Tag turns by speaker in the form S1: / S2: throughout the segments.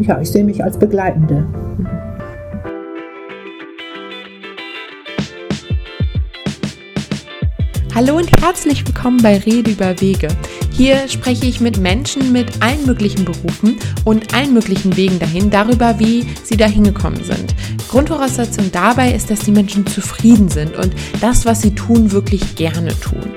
S1: ja, ich sehe mich als Begleitende.
S2: Hallo und herzlich willkommen bei Rede über Wege. Hier spreche ich mit Menschen mit allen möglichen Berufen und allen möglichen Wegen dahin, darüber, wie sie dahin gekommen sind. Grundvoraussetzung dabei ist, dass die Menschen zufrieden sind und das, was sie tun, wirklich gerne tun.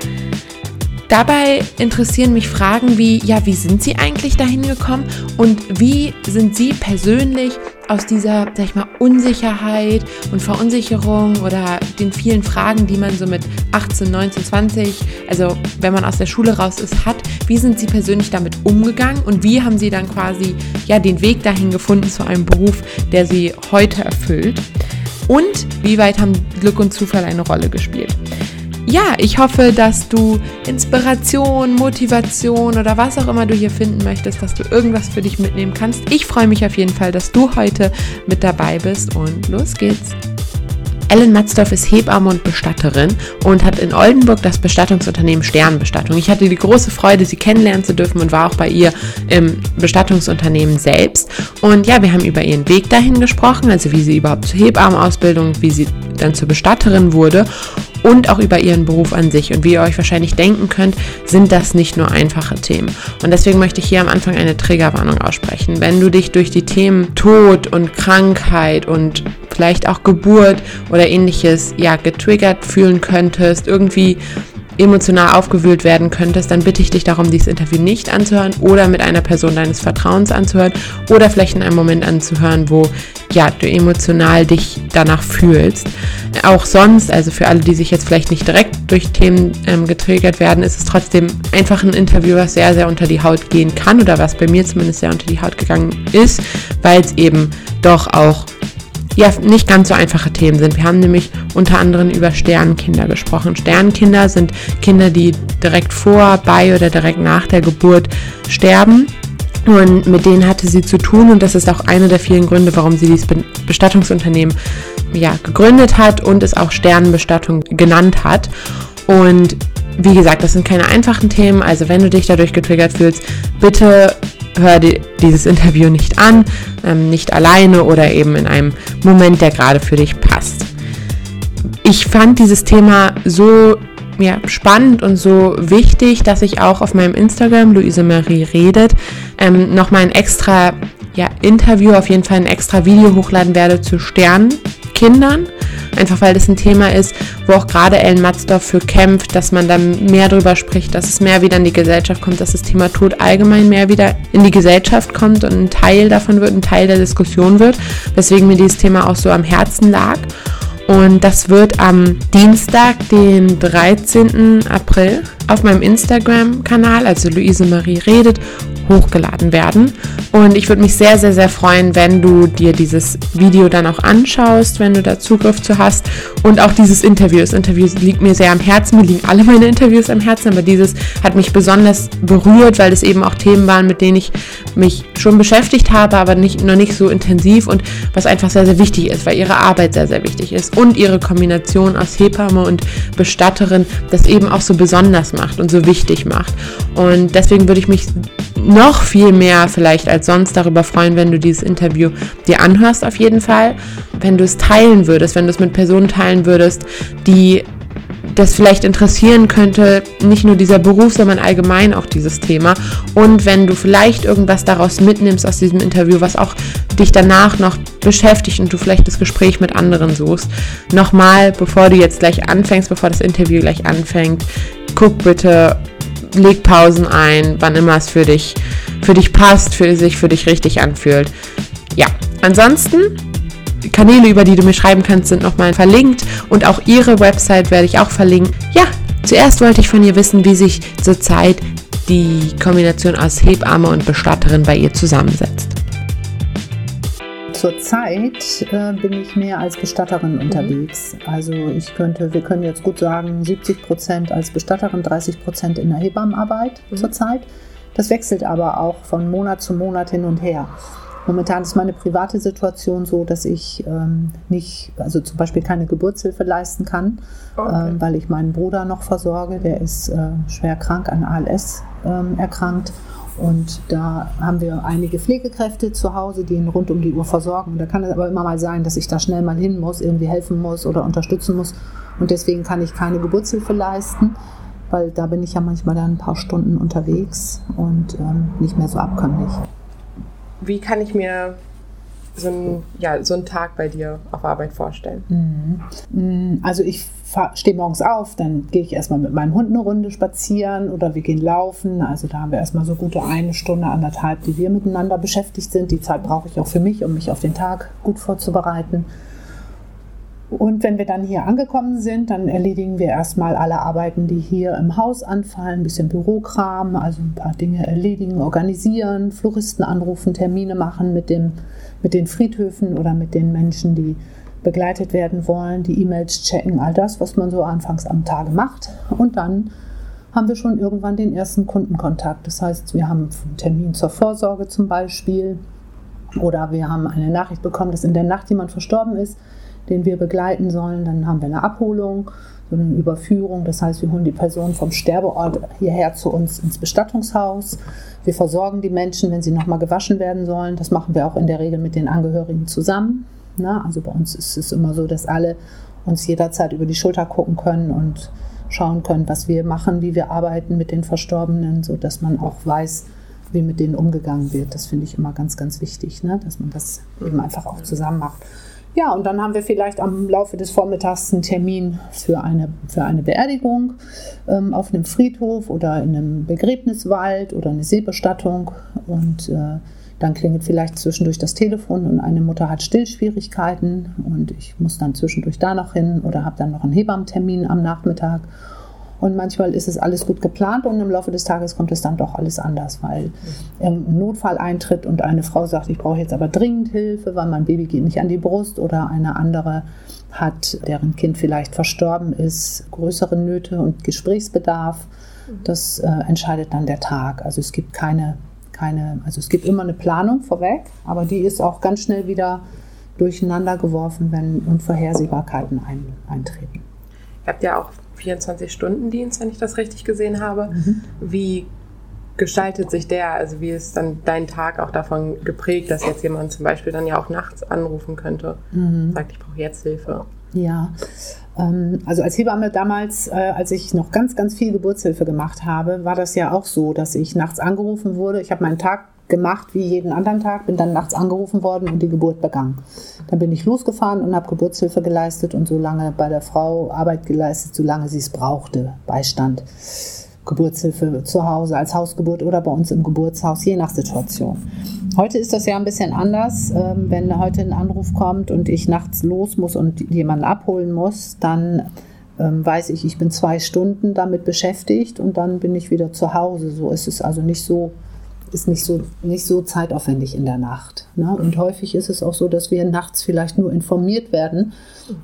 S2: Dabei interessieren mich Fragen wie, ja, wie sind Sie eigentlich dahin gekommen und wie sind Sie persönlich aus dieser, sag ich mal, Unsicherheit und Verunsicherung oder den vielen Fragen, die man so mit 18, 19, 20, also wenn man aus der Schule raus ist, hat, wie sind Sie persönlich damit umgegangen und wie haben Sie dann quasi, ja, den Weg dahin gefunden zu einem Beruf, der Sie heute erfüllt? Und wie weit haben Glück und Zufall eine Rolle gespielt? Ja, ich hoffe, dass du Inspiration, Motivation oder was auch immer du hier finden möchtest, dass du irgendwas für dich mitnehmen kannst. Ich freue mich auf jeden Fall, dass du heute mit dabei bist und los geht's. Ellen Matzdorf ist Hebamme und Bestatterin und hat in Oldenburg das Bestattungsunternehmen Sternbestattung. Ich hatte die große Freude, sie kennenlernen zu dürfen und war auch bei ihr im Bestattungsunternehmen selbst. Und ja, wir haben über ihren Weg dahin gesprochen, also wie sie überhaupt zur Hebammenausbildung, wie sie dann zur Bestatterin wurde und auch über ihren Beruf an sich. Und wie ihr euch wahrscheinlich denken könnt, sind das nicht nur einfache Themen. Und deswegen möchte ich hier am Anfang eine Triggerwarnung aussprechen. Wenn du dich durch die Themen Tod und Krankheit und vielleicht auch Geburt oder ähnliches ja getriggert fühlen könntest, irgendwie emotional aufgewühlt werden könntest, dann bitte ich dich darum, dieses Interview nicht anzuhören oder mit einer Person deines Vertrauens anzuhören oder vielleicht in einem Moment anzuhören, wo ja, du emotional dich danach fühlst. Auch sonst, also für alle, die sich jetzt vielleicht nicht direkt durch Themen ähm, getriggert werden, ist es trotzdem einfach ein Interview, was sehr, sehr unter die Haut gehen kann oder was bei mir zumindest sehr unter die Haut gegangen ist, weil es eben doch auch ja nicht ganz so einfache Themen sind. Wir haben nämlich unter anderem über Sternenkinder gesprochen. Sternenkinder sind Kinder, die direkt vor, bei oder direkt nach der Geburt sterben. Und mit denen hatte sie zu tun und das ist auch einer der vielen Gründe, warum sie dieses Bestattungsunternehmen ja, gegründet hat und es auch Sternenbestattung genannt hat. Und wie gesagt, das sind keine einfachen Themen, also wenn du dich dadurch getriggert fühlst, bitte hör dir dieses Interview nicht an, ähm, nicht alleine oder eben in einem Moment, der gerade für dich passt. Ich fand dieses Thema so ja, spannend und so wichtig, dass ich auch auf meinem Instagram, Luise Marie redet, ähm, nochmal ein extra ja, Interview, auf jeden Fall ein extra Video hochladen werde zu Sternkindern. Einfach weil das ein Thema ist, wo auch gerade Ellen Matzdorf für kämpft, dass man da mehr drüber spricht, dass es mehr wieder in die Gesellschaft kommt, dass das Thema Tod allgemein mehr wieder in die Gesellschaft kommt und ein Teil davon wird, ein Teil der Diskussion wird, weswegen mir dieses Thema auch so am Herzen lag. Und das wird am Dienstag, den 13. April, auf meinem Instagram-Kanal, also Luise Marie redet, hochgeladen werden. Und ich würde mich sehr, sehr, sehr freuen, wenn du dir dieses Video dann auch anschaust, wenn du da Zugriff zu hast. Und auch dieses Interview. Das Interview liegt mir sehr am Herzen. Mir liegen alle meine Interviews am Herzen, aber dieses hat mich besonders berührt, weil es eben auch Themen waren, mit denen ich mich schon beschäftigt habe, aber nicht, noch nicht so intensiv und was einfach sehr, sehr wichtig ist, weil ihre Arbeit sehr, sehr wichtig ist und ihre Kombination aus Hebamme und Bestatterin das eben auch so besonders macht und so wichtig macht. Und deswegen würde ich mich noch viel mehr vielleicht als sonst darüber freuen, wenn du dieses Interview dir anhörst auf jeden Fall, wenn du es teilen würdest, wenn du es mit Personen teilen würdest, die das vielleicht interessieren könnte, nicht nur dieser Beruf, sondern allgemein auch dieses Thema. Und wenn du vielleicht irgendwas daraus mitnimmst aus diesem Interview, was auch dich danach noch beschäftigt und du vielleicht das Gespräch mit anderen suchst, nochmal, bevor du jetzt gleich anfängst, bevor das Interview gleich anfängt, guck bitte, leg Pausen ein, wann immer es für dich, für dich passt, für sich für dich richtig anfühlt. Ja, ansonsten Kanäle, über die du mir schreiben kannst, sind nochmal verlinkt und auch ihre Website werde ich auch verlinken. Ja, zuerst wollte ich von ihr wissen, wie sich zurzeit die Kombination aus Hebamme und Bestatterin bei ihr zusammensetzt.
S1: Zurzeit äh, bin ich mehr als Bestatterin unterwegs. Also ich könnte, wir können jetzt gut sagen, 70 Prozent als Bestatterin, 30 Prozent in der Hebammenarbeit mhm. zurzeit. Das wechselt aber auch von Monat zu Monat hin und her. Momentan ist meine private Situation so, dass ich ähm, nicht, also zum Beispiel keine Geburtshilfe leisten kann, okay. ähm, weil ich meinen Bruder noch versorge. Der ist äh, schwer krank an ALS ähm, erkrankt Und da haben wir einige Pflegekräfte zu Hause, die ihn rund um die Uhr versorgen. Da kann es aber immer mal sein, dass ich da schnell mal hin muss, irgendwie helfen muss oder unterstützen muss. Und deswegen kann ich keine Geburtshilfe leisten, weil da bin ich ja manchmal dann ein paar Stunden unterwegs und ähm, nicht mehr so abkömmlich.
S2: Wie kann ich mir so einen, ja, so einen Tag bei dir auf Arbeit vorstellen?
S1: Mhm. Also ich stehe morgens auf, dann gehe ich erstmal mit meinem Hund eine Runde spazieren oder wir gehen laufen. Also da haben wir erstmal so gute eine Stunde, anderthalb, die wir miteinander beschäftigt sind. Die Zeit brauche ich auch für mich, um mich auf den Tag gut vorzubereiten. Und wenn wir dann hier angekommen sind, dann erledigen wir erstmal alle Arbeiten, die hier im Haus anfallen, ein bisschen Bürokram, also ein paar Dinge erledigen, organisieren, Floristen anrufen, Termine machen mit, dem, mit den Friedhöfen oder mit den Menschen, die begleitet werden wollen, die E-Mails checken, all das, was man so anfangs am Tage macht. Und dann haben wir schon irgendwann den ersten Kundenkontakt. Das heißt, wir haben einen Termin zur Vorsorge zum Beispiel oder wir haben eine Nachricht bekommen, dass in der Nacht jemand verstorben ist den wir begleiten sollen. Dann haben wir eine Abholung, so eine Überführung. Das heißt, wir holen die Person vom Sterbeort hierher zu uns ins Bestattungshaus. Wir versorgen die Menschen, wenn sie nochmal gewaschen werden sollen. Das machen wir auch in der Regel mit den Angehörigen zusammen. Na, also bei uns ist es immer so, dass alle uns jederzeit über die Schulter gucken können und schauen können, was wir machen, wie wir arbeiten mit den Verstorbenen, sodass man auch weiß, wie mit denen umgegangen wird. Das finde ich immer ganz, ganz wichtig, ne? dass man das eben einfach auch zusammen macht. Ja, und dann haben wir vielleicht am Laufe des Vormittags einen Termin für eine, für eine Beerdigung ähm, auf einem Friedhof oder in einem Begräbniswald oder eine Seebestattung. Und äh, dann klingelt vielleicht zwischendurch das Telefon und eine Mutter hat Stillschwierigkeiten und ich muss dann zwischendurch da noch hin oder habe dann noch einen Hebammentermin am Nachmittag. Und manchmal ist es alles gut geplant und im Laufe des Tages kommt es dann doch alles anders, weil ein Notfall eintritt und eine Frau sagt, ich brauche jetzt aber dringend Hilfe, weil mein Baby geht nicht an die Brust oder eine andere hat, deren Kind vielleicht verstorben ist, größere Nöte und Gesprächsbedarf. Das äh, entscheidet dann der Tag. Also es gibt keine, keine, also es gibt immer eine Planung vorweg, aber die ist auch ganz schnell wieder durcheinander geworfen, wenn Unvorhersehbarkeiten ein, eintreten.
S2: Ihr habt ja auch 24-Stunden-Dienst, wenn ich das richtig gesehen habe. Mhm. Wie gestaltet sich der? Also wie ist dann dein Tag auch davon geprägt, dass jetzt jemand zum Beispiel dann ja auch nachts anrufen könnte, mhm. sagt, ich brauche jetzt Hilfe?
S1: Ja, ähm, also als Hebamme damals, äh, als ich noch ganz, ganz viel Geburtshilfe gemacht habe, war das ja auch so, dass ich nachts angerufen wurde. Ich habe meinen Tag gemacht wie jeden anderen Tag, bin dann nachts angerufen worden und die Geburt begangen. Dann bin ich losgefahren und habe Geburtshilfe geleistet und so lange bei der Frau Arbeit geleistet, solange sie es brauchte, Beistand. Geburtshilfe zu Hause als Hausgeburt oder bei uns im Geburtshaus, je nach Situation. Heute ist das ja ein bisschen anders. Ähm, wenn heute ein Anruf kommt und ich nachts los muss und jemanden abholen muss, dann ähm, weiß ich, ich bin zwei Stunden damit beschäftigt und dann bin ich wieder zu Hause. So ist es also nicht so ist nicht so, nicht so zeitaufwendig in der Nacht. Ne? Und häufig ist es auch so, dass wir nachts vielleicht nur informiert werden,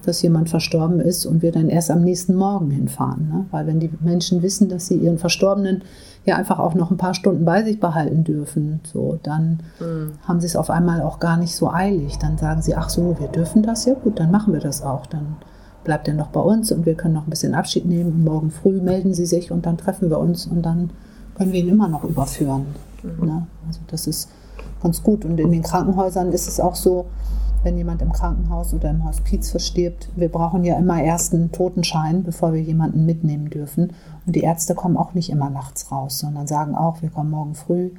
S1: dass jemand verstorben ist und wir dann erst am nächsten Morgen hinfahren. Ne? Weil wenn die Menschen wissen, dass sie ihren Verstorbenen ja einfach auch noch ein paar Stunden bei sich behalten dürfen, so, dann mhm. haben sie es auf einmal auch gar nicht so eilig. Dann sagen sie, ach so, wir dürfen das, ja gut, dann machen wir das auch. Dann bleibt er noch bei uns und wir können noch ein bisschen Abschied nehmen. Und morgen früh melden sie sich und dann treffen wir uns und dann können wir ihn immer noch überführen. Mhm. Ne? Also das ist ganz gut. Und in den Krankenhäusern ist es auch so, wenn jemand im Krankenhaus oder im Hospiz verstirbt, wir brauchen ja immer erst einen Totenschein, bevor wir jemanden mitnehmen dürfen. Und die Ärzte kommen auch nicht immer nachts raus, sondern sagen auch, wir kommen morgen früh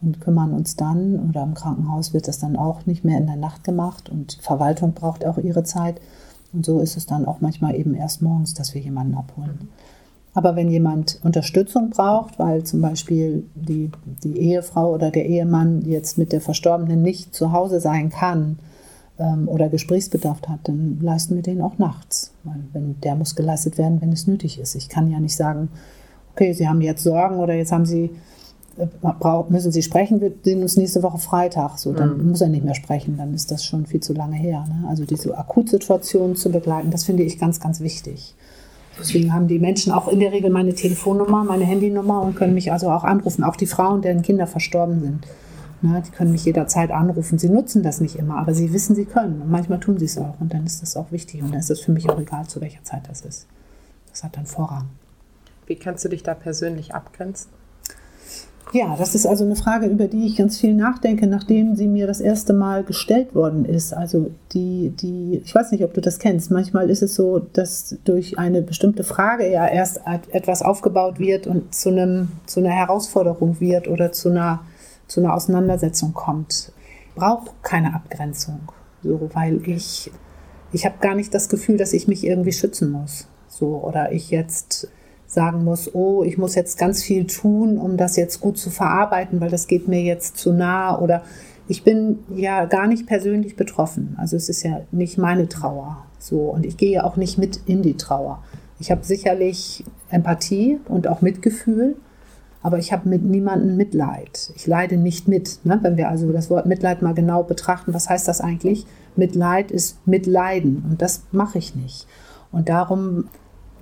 S1: und kümmern uns dann. Oder im Krankenhaus wird das dann auch nicht mehr in der Nacht gemacht und die Verwaltung braucht auch ihre Zeit. Und so ist es dann auch manchmal eben erst morgens, dass wir jemanden abholen. Aber wenn jemand Unterstützung braucht, weil zum Beispiel die, die Ehefrau oder der Ehemann jetzt mit der Verstorbenen nicht zu Hause sein kann ähm, oder Gesprächsbedarf hat, dann leisten wir den auch nachts. Weil wenn, der muss geleistet werden, wenn es nötig ist. Ich kann ja nicht sagen, okay, Sie haben jetzt Sorgen oder jetzt haben Sie äh, müssen Sie sprechen, wir sehen uns nächste Woche Freitag. So, dann mhm. muss er nicht mehr sprechen, dann ist das schon viel zu lange her. Ne? Also diese Akutsituation zu begleiten, das finde ich ganz, ganz wichtig. Deswegen haben die Menschen auch in der Regel meine Telefonnummer, meine Handynummer und können mich also auch anrufen. Auch die Frauen, deren Kinder verstorben sind. Ne, die können mich jederzeit anrufen. Sie nutzen das nicht immer, aber sie wissen, sie können. Und manchmal tun sie es auch. Und dann ist das auch wichtig. Und dann ist es für mich auch egal, zu welcher Zeit das ist. Das hat dann Vorrang.
S2: Wie kannst du dich da persönlich abgrenzen?
S1: Ja, das ist also eine Frage, über die ich ganz viel nachdenke, nachdem sie mir das erste Mal gestellt worden ist. Also die, die, ich weiß nicht, ob du das kennst. Manchmal ist es so, dass durch eine bestimmte Frage ja erst etwas aufgebaut wird und zu einem, zu einer Herausforderung wird oder zu einer, zu einer Auseinandersetzung kommt. Braucht keine Abgrenzung, so, weil ich, ich habe gar nicht das Gefühl, dass ich mich irgendwie schützen muss. So, oder ich jetzt sagen muss, oh, ich muss jetzt ganz viel tun, um das jetzt gut zu verarbeiten, weil das geht mir jetzt zu nah oder ich bin ja gar nicht persönlich betroffen. Also es ist ja nicht meine Trauer. So und ich gehe auch nicht mit in die Trauer. Ich habe sicherlich Empathie und auch Mitgefühl, aber ich habe mit niemandem Mitleid. Ich leide nicht mit. Ne? Wenn wir also das Wort Mitleid mal genau betrachten, was heißt das eigentlich? Mitleid ist Mitleiden und das mache ich nicht. Und darum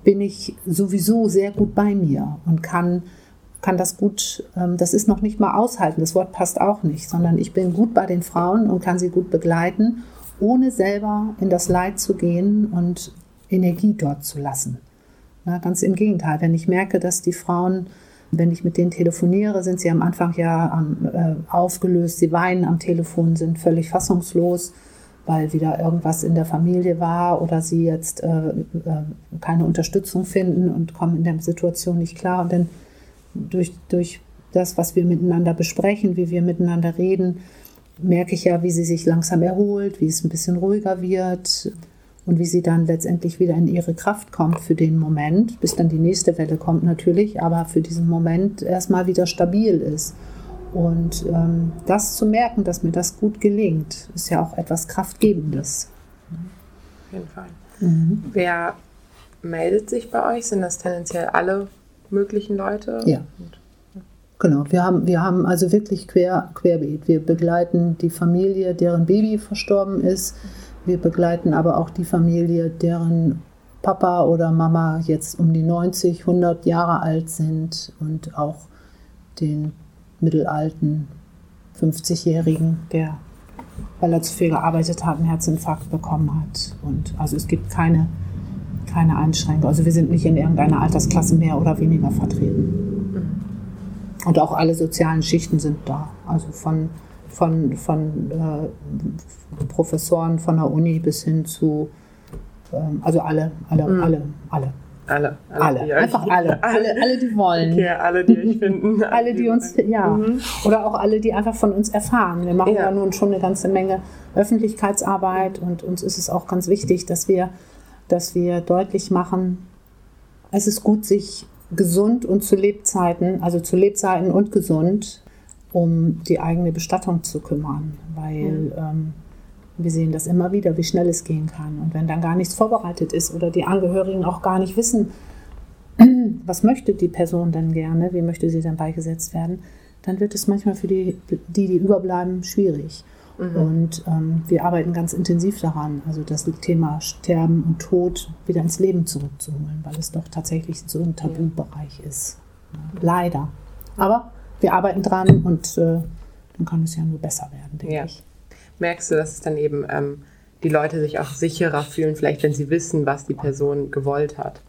S1: bin ich sowieso sehr gut bei mir und kann, kann das gut, ähm, das ist noch nicht mal aushalten, das Wort passt auch nicht, sondern ich bin gut bei den Frauen und kann sie gut begleiten, ohne selber in das Leid zu gehen und Energie dort zu lassen. Ja, ganz im Gegenteil, wenn ich merke, dass die Frauen, wenn ich mit denen telefoniere, sind sie am Anfang ja äh, aufgelöst, sie weinen am Telefon, sind völlig fassungslos weil wieder irgendwas in der Familie war oder sie jetzt äh, äh, keine Unterstützung finden und kommen in der Situation nicht klar. Und dann durch, durch das, was wir miteinander besprechen, wie wir miteinander reden, merke ich ja, wie sie sich langsam erholt, wie es ein bisschen ruhiger wird und wie sie dann letztendlich wieder in ihre Kraft kommt für den Moment, bis dann die nächste Welle kommt natürlich, aber für diesen Moment erstmal wieder stabil ist. Und ähm, das zu merken, dass mir das gut gelingt, ist ja auch etwas Kraftgebendes.
S2: Auf jeden Fall. Mhm. Wer meldet sich bei euch? Sind das tendenziell alle möglichen Leute?
S1: Ja. Genau, wir haben, wir haben also wirklich quer, querbeet. Wir begleiten die Familie, deren Baby verstorben ist. Wir begleiten aber auch die Familie, deren Papa oder Mama jetzt um die 90, 100 Jahre alt sind und auch den mittelalten 50-Jährigen, der, weil er zu viel gearbeitet hat, einen Herzinfarkt bekommen hat. Und also es gibt keine, keine Einschränkung. Also wir sind nicht in irgendeiner Altersklasse mehr oder weniger vertreten. Und auch alle sozialen Schichten sind da. Also von, von, von äh, Professoren von der Uni bis hin zu, äh, also alle, alle, mhm. alle, alle.
S2: Alle.
S1: Alle. alle. Einfach alle. alle. Alle, die wollen.
S2: Okay, alle, die euch finden.
S1: alle, die uns, ja. Mhm. Oder auch alle, die einfach von uns erfahren. Wir machen ja. ja nun schon eine ganze Menge Öffentlichkeitsarbeit und uns ist es auch ganz wichtig, dass wir, dass wir deutlich machen, es ist gut, sich gesund und zu Lebzeiten, also zu Lebzeiten und gesund, um die eigene Bestattung zu kümmern. Weil mhm. ähm, wir sehen das immer wieder, wie schnell es gehen kann. Und wenn dann gar nichts vorbereitet ist oder die Angehörigen auch gar nicht wissen, was möchte die Person denn gerne, wie möchte sie dann beigesetzt werden, dann wird es manchmal für die, die, die überbleiben, schwierig. Mhm. Und ähm, wir arbeiten ganz intensiv daran, also das Thema Sterben und Tod wieder ins Leben zurückzuholen, weil es doch tatsächlich so ein Tabubereich ist. Leider. Aber wir arbeiten dran und äh, dann kann es ja nur besser werden, denke ja. ich
S2: merkst du, dass es dann eben ähm, die Leute sich auch sicherer fühlen, vielleicht wenn sie wissen, was die Person gewollt hat.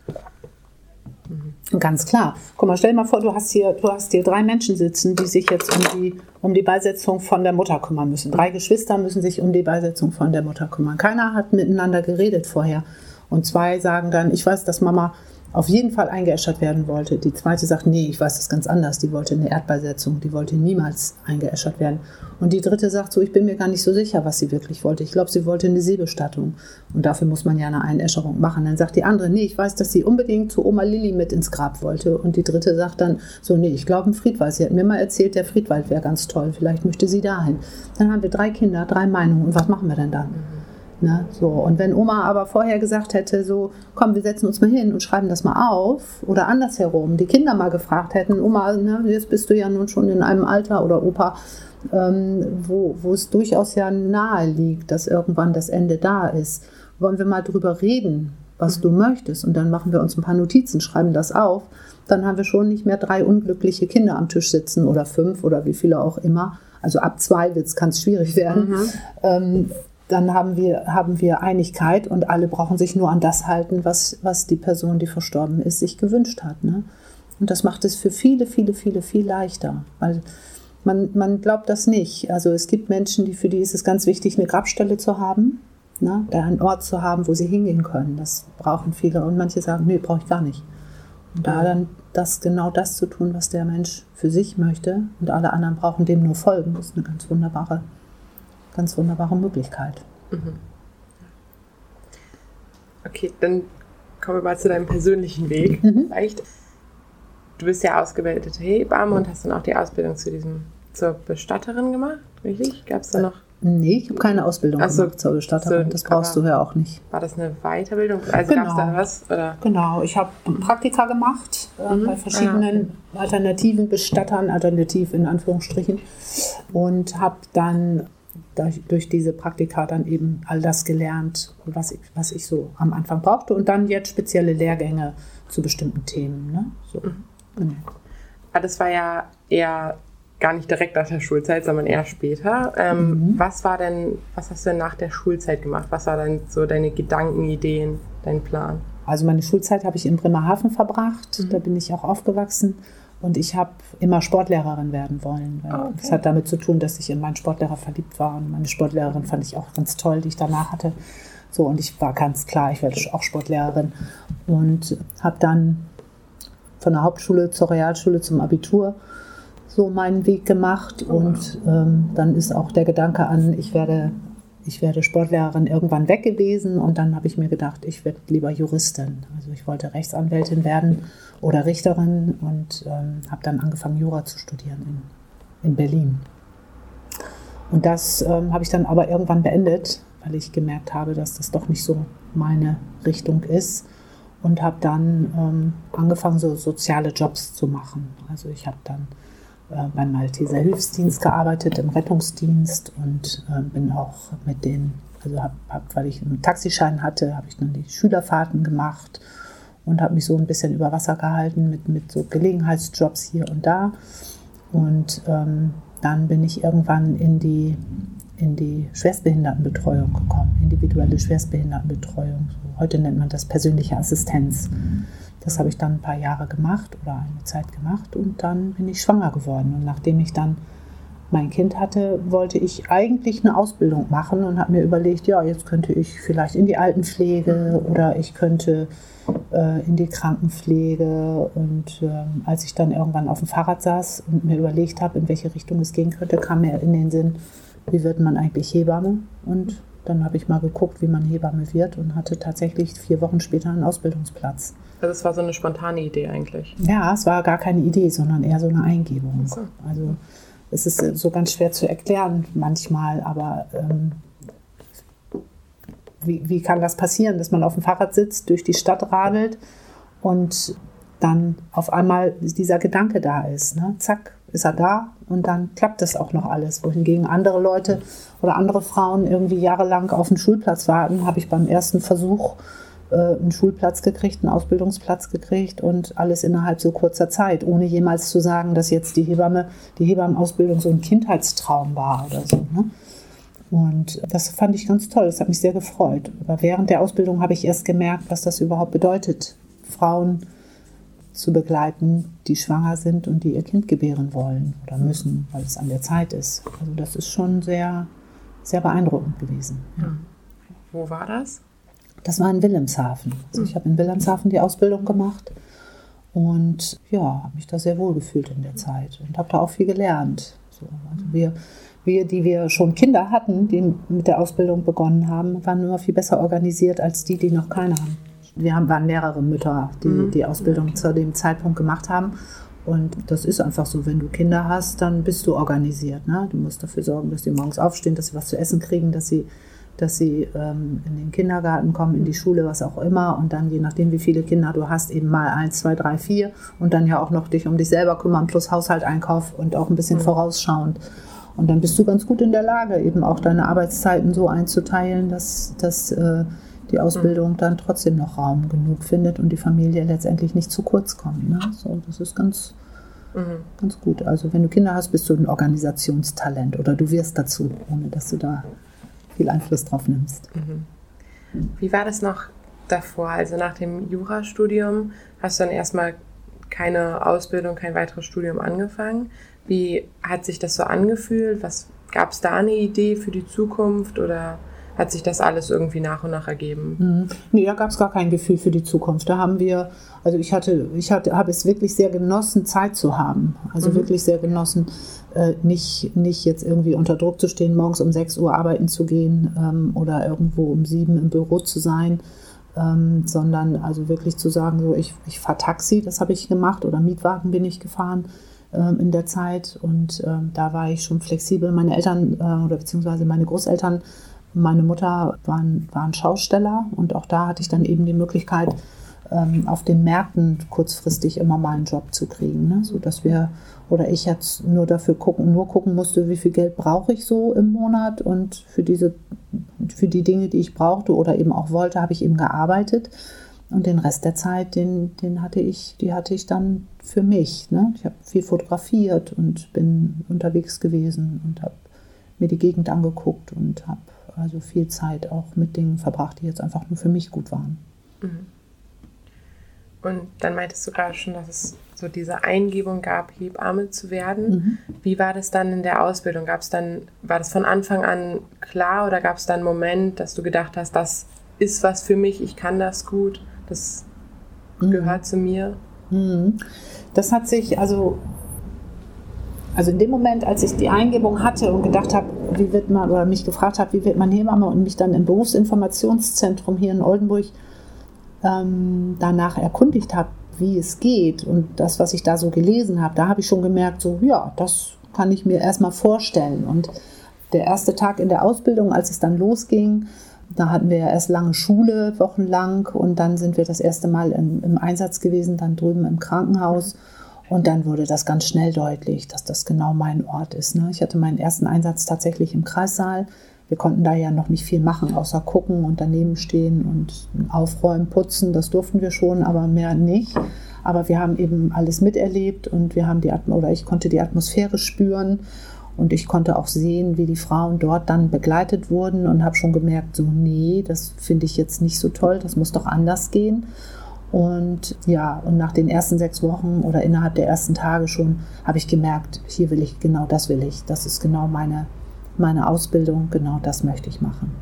S1: Mhm. Ganz klar. Guck mal, stell dir mal vor, du hast hier, du hast hier drei Menschen sitzen, die sich jetzt um die, um die Beisetzung von der Mutter kümmern müssen. Drei Geschwister müssen sich um die Beisetzung von der Mutter kümmern. Keiner hat miteinander geredet vorher. Und zwei sagen dann, ich weiß, dass Mama auf jeden Fall eingeäschert werden wollte. Die zweite sagt, nee, ich weiß das ganz anders. Die wollte eine Erdbeisetzung, die wollte niemals eingeäschert werden. Und die dritte sagt so, ich bin mir gar nicht so sicher, was sie wirklich wollte. Ich glaube, sie wollte eine Seebestattung. Und dafür muss man ja eine Einäscherung machen. Dann sagt die andere, nee, ich weiß, dass sie unbedingt zu Oma Lilly mit ins Grab wollte. Und die dritte sagt dann so, nee, ich glaube, ein Friedwald. Sie hat mir mal erzählt, der Friedwald wäre ganz toll. Vielleicht möchte sie dahin. Dann haben wir drei Kinder, drei Meinungen. Und was machen wir denn dann? Ne, so. Und wenn Oma aber vorher gesagt hätte, so, komm, wir setzen uns mal hin und schreiben das mal auf, oder andersherum, die Kinder mal gefragt hätten, Oma, ne, jetzt bist du ja nun schon in einem Alter oder Opa, ähm, wo, wo es durchaus ja nahe liegt, dass irgendwann das Ende da ist. Wollen wir mal drüber reden, was du möchtest? Und dann machen wir uns ein paar Notizen, schreiben das auf. Dann haben wir schon nicht mehr drei unglückliche Kinder am Tisch sitzen oder fünf oder wie viele auch immer. Also ab zwei kann es schwierig werden. Mhm. Ähm, dann haben wir, haben wir Einigkeit und alle brauchen sich nur an das halten, was, was die Person, die verstorben ist, sich gewünscht hat. Ne? Und das macht es für viele, viele, viele, viel leichter. Weil man, man glaubt das nicht. Also es gibt Menschen, die für die ist es ganz wichtig, eine Grabstelle zu haben, ne? da einen Ort zu haben, wo sie hingehen können. Das brauchen viele. Und manche sagen, nee, brauche ich gar nicht. Und da dann das genau das zu tun, was der Mensch für sich möchte und alle anderen brauchen dem nur folgen, ist eine ganz wunderbare, ganz wunderbare Möglichkeit. Mhm.
S2: Okay, dann kommen wir mal zu deinem persönlichen Weg. Mhm. Vielleicht. Du bist ja ausgebildete Hebamme und hast dann auch die Ausbildung zu diesem, zur Bestatterin gemacht, richtig? Gab es da noch?
S1: Nee, ich habe keine Ausbildung so, gemacht zur Bestatterin. So, das brauchst du ja auch nicht.
S2: War das eine Weiterbildung? Also genau. gab es da was? Oder?
S1: Genau, ich habe Praktika gemacht äh, mhm. bei verschiedenen ah, okay. alternativen Bestattern, alternativ in Anführungsstrichen, und habe dann durch, diese Praktika dann eben all das gelernt, was ich, was ich so am Anfang brauchte und dann jetzt spezielle Lehrgänge zu bestimmten Themen. Ne? So. Mhm.
S2: Genau. Aber das war ja eher gar nicht direkt nach der Schulzeit, sondern eher später. Ähm, mhm. Was war denn, was hast du denn nach der Schulzeit gemacht? Was war denn so deine Gedanken, Ideen, dein Plan?
S1: Also meine Schulzeit habe ich in Bremerhaven verbracht. Mhm. Da bin ich auch aufgewachsen. Und ich habe immer Sportlehrerin werden wollen. Oh, okay. Das hat damit zu tun, dass ich in meinen Sportlehrer verliebt war. Und meine Sportlehrerin fand ich auch ganz toll, die ich danach hatte. So, und ich war ganz klar, ich werde auch Sportlehrerin. Und habe dann von der Hauptschule zur Realschule zum Abitur so meinen Weg gemacht und ähm, dann ist auch der Gedanke an, ich werde, ich werde Sportlehrerin irgendwann weg gewesen und dann habe ich mir gedacht, ich werde lieber Juristin. Also ich wollte Rechtsanwältin werden oder Richterin und ähm, habe dann angefangen, Jura zu studieren in, in Berlin. Und das ähm, habe ich dann aber irgendwann beendet, weil ich gemerkt habe, dass das doch nicht so meine Richtung ist und habe dann ähm, angefangen, so soziale Jobs zu machen. Also ich habe dann äh, beim Malteser Hilfsdienst gearbeitet, im Rettungsdienst und äh, bin auch mit den, also hab, hab, weil ich einen Taxischein hatte, habe ich dann die Schülerfahrten gemacht und habe mich so ein bisschen über Wasser gehalten mit, mit so Gelegenheitsjobs hier und da. Und ähm, dann bin ich irgendwann in die in die Schwerstbehindertenbetreuung gekommen, individuelle Schwerstbehindertenbetreuung. Heute nennt man das persönliche Assistenz. Das habe ich dann ein paar Jahre gemacht oder eine Zeit gemacht und dann bin ich schwanger geworden. Und nachdem ich dann mein Kind hatte, wollte ich eigentlich eine Ausbildung machen und habe mir überlegt, ja, jetzt könnte ich vielleicht in die Altenpflege oder ich könnte äh, in die Krankenpflege. Und äh, als ich dann irgendwann auf dem Fahrrad saß und mir überlegt habe, in welche Richtung es gehen könnte, kam mir in den Sinn, wie wird man eigentlich Hebamme? Und dann habe ich mal geguckt, wie man Hebamme wird und hatte tatsächlich vier Wochen später einen Ausbildungsplatz.
S2: Also es war so eine spontane Idee eigentlich?
S1: Ja, es war gar keine Idee, sondern eher so eine Eingebung. So. Also es ist äh, so ganz schwer zu erklären manchmal, aber ähm, wie, wie kann das passieren, dass man auf dem Fahrrad sitzt, durch die Stadt radelt und dann auf einmal dieser Gedanke da ist. Ne? Zack, ist er da und dann klappt das auch noch alles. Wohingegen andere Leute oder andere Frauen irgendwie jahrelang auf einen Schulplatz warten, habe ich beim ersten Versuch äh, einen Schulplatz gekriegt, einen Ausbildungsplatz gekriegt und alles innerhalb so kurzer Zeit, ohne jemals zu sagen, dass jetzt die Hebamme, die Hebammenausbildung so ein Kindheitstraum war oder so. Ne? Und das fand ich ganz toll, das hat mich sehr gefreut. Aber während der Ausbildung habe ich erst gemerkt, was das überhaupt bedeutet, Frauen zu begleiten, die schwanger sind und die ihr Kind gebären wollen oder müssen, weil es an der Zeit ist. Also das ist schon sehr, sehr beeindruckend gewesen. Ja.
S2: Wo war das?
S1: Das war in Wilhelmshaven. Also ich habe in Wilhelmshaven die Ausbildung gemacht und ja, habe mich da sehr wohl gefühlt in der Zeit und habe da auch viel gelernt. So, also wir, wir, die wir schon Kinder hatten, die mit der Ausbildung begonnen haben, waren immer viel besser organisiert als die, die noch keine haben wir haben, waren mehrere Mütter, die mhm. die Ausbildung zu dem Zeitpunkt gemacht haben. Und das ist einfach so, wenn du Kinder hast, dann bist du organisiert. Ne? Du musst dafür sorgen, dass sie morgens aufstehen, dass sie was zu essen kriegen, dass sie, dass sie ähm, in den Kindergarten kommen, in die Schule, was auch immer. Und dann, je nachdem, wie viele Kinder du hast, eben mal eins, zwei, drei, vier. Und dann ja auch noch dich um dich selber kümmern, plus Haushalt, Einkauf und auch ein bisschen mhm. vorausschauend. Und dann bist du ganz gut in der Lage, eben auch deine Arbeitszeiten so einzuteilen, dass, dass äh, die Ausbildung dann trotzdem noch Raum genug findet und die Familie letztendlich nicht zu kurz kommt. Ne? So, das ist ganz, mhm. ganz gut. Also wenn du Kinder hast, bist du ein Organisationstalent oder du wirst dazu, ohne dass du da viel Einfluss drauf nimmst. Mhm.
S2: Wie war das noch davor? Also nach dem Jurastudium hast du dann erstmal keine Ausbildung, kein weiteres Studium angefangen. Wie hat sich das so angefühlt? Was gab es da eine Idee für die Zukunft oder hat sich das alles irgendwie nach und nach ergeben?
S1: Mhm. Nee, da gab es gar kein Gefühl für die Zukunft. Da haben wir, also ich hatte, ich hatte, habe es wirklich sehr genossen, Zeit zu haben. Also mhm. wirklich sehr genossen, äh, nicht, nicht jetzt irgendwie unter Druck zu stehen, morgens um 6 Uhr arbeiten zu gehen ähm, oder irgendwo um 7 im Büro zu sein. Ähm, sondern also wirklich zu sagen, so ich, ich fahre Taxi, das habe ich gemacht, oder Mietwagen bin ich gefahren ähm, in der Zeit und ähm, da war ich schon flexibel. Meine Eltern äh, oder beziehungsweise meine Großeltern meine Mutter waren, waren Schausteller und auch da hatte ich dann eben die Möglichkeit, ähm, auf den Märkten kurzfristig immer mal einen Job zu kriegen, ne? so wir oder ich jetzt nur dafür gucken, nur gucken musste, wie viel Geld brauche ich so im Monat und für diese, für die Dinge, die ich brauchte oder eben auch wollte, habe ich eben gearbeitet und den Rest der Zeit, den, den hatte ich, die hatte ich dann für mich. Ne? Ich habe viel fotografiert und bin unterwegs gewesen und habe mir die Gegend angeguckt und habe also viel Zeit auch mit Dingen verbracht, die jetzt einfach nur für mich gut waren. Mhm.
S2: Und dann meintest du gerade schon, dass es so diese Eingebung gab, Hebamme zu werden. Mhm. Wie war das dann in der Ausbildung? Gab es dann, war das von Anfang an klar oder gab es dann einen Moment, dass du gedacht hast, das ist was für mich, ich kann das gut, das mhm. gehört zu mir?
S1: Mhm. Das hat sich, also also in dem Moment, als ich die Eingebung hatte und gedacht habe, wie wird man, oder mich gefragt habe, wie wird man Hebamme und mich dann im Berufsinformationszentrum hier in Oldenburg ähm, danach erkundigt habe, wie es geht und das, was ich da so gelesen habe, da habe ich schon gemerkt, so ja, das kann ich mir erstmal vorstellen. Und der erste Tag in der Ausbildung, als es dann losging, da hatten wir ja erst lange Schule, wochenlang, und dann sind wir das erste Mal im, im Einsatz gewesen, dann drüben im Krankenhaus. Und dann wurde das ganz schnell deutlich, dass das genau mein Ort ist. Ne? Ich hatte meinen ersten Einsatz tatsächlich im Kreissaal. Wir konnten da ja noch nicht viel machen, außer gucken und daneben stehen und aufräumen, putzen. Das durften wir schon, aber mehr nicht. Aber wir haben eben alles miterlebt und wir haben die Atm oder ich konnte die Atmosphäre spüren und ich konnte auch sehen, wie die Frauen dort dann begleitet wurden und habe schon gemerkt, so nee, das finde ich jetzt nicht so toll, das muss doch anders gehen. Und ja, und nach den ersten sechs Wochen oder innerhalb der ersten Tage schon habe ich gemerkt, hier will ich, genau das will ich. Das ist genau meine, meine Ausbildung, genau das möchte ich machen.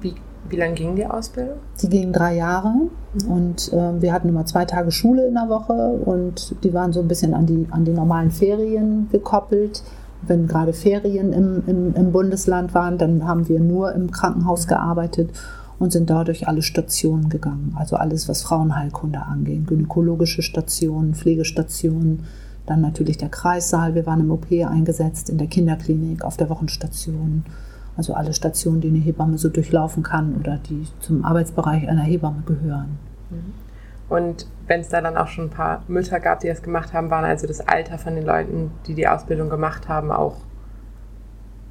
S2: Wie, wie lange ging die Ausbildung?
S1: Die ging drei Jahre mhm. und äh, wir hatten immer zwei Tage Schule in der Woche und die waren so ein bisschen an die, an die normalen Ferien gekoppelt. Wenn gerade Ferien im, im, im Bundesland waren, dann haben wir nur im Krankenhaus mhm. gearbeitet und sind dadurch alle Stationen gegangen. Also alles, was Frauenheilkunde angeht. Gynäkologische Stationen, Pflegestationen, dann natürlich der Kreissaal. Wir waren im OP eingesetzt, in der Kinderklinik, auf der Wochenstation. Also alle Stationen, die eine Hebamme so durchlaufen kann oder die zum Arbeitsbereich einer Hebamme gehören.
S2: Mhm. Und wenn es da dann auch schon ein paar Mütter gab, die das gemacht haben, waren also das Alter von den Leuten, die die Ausbildung gemacht haben, auch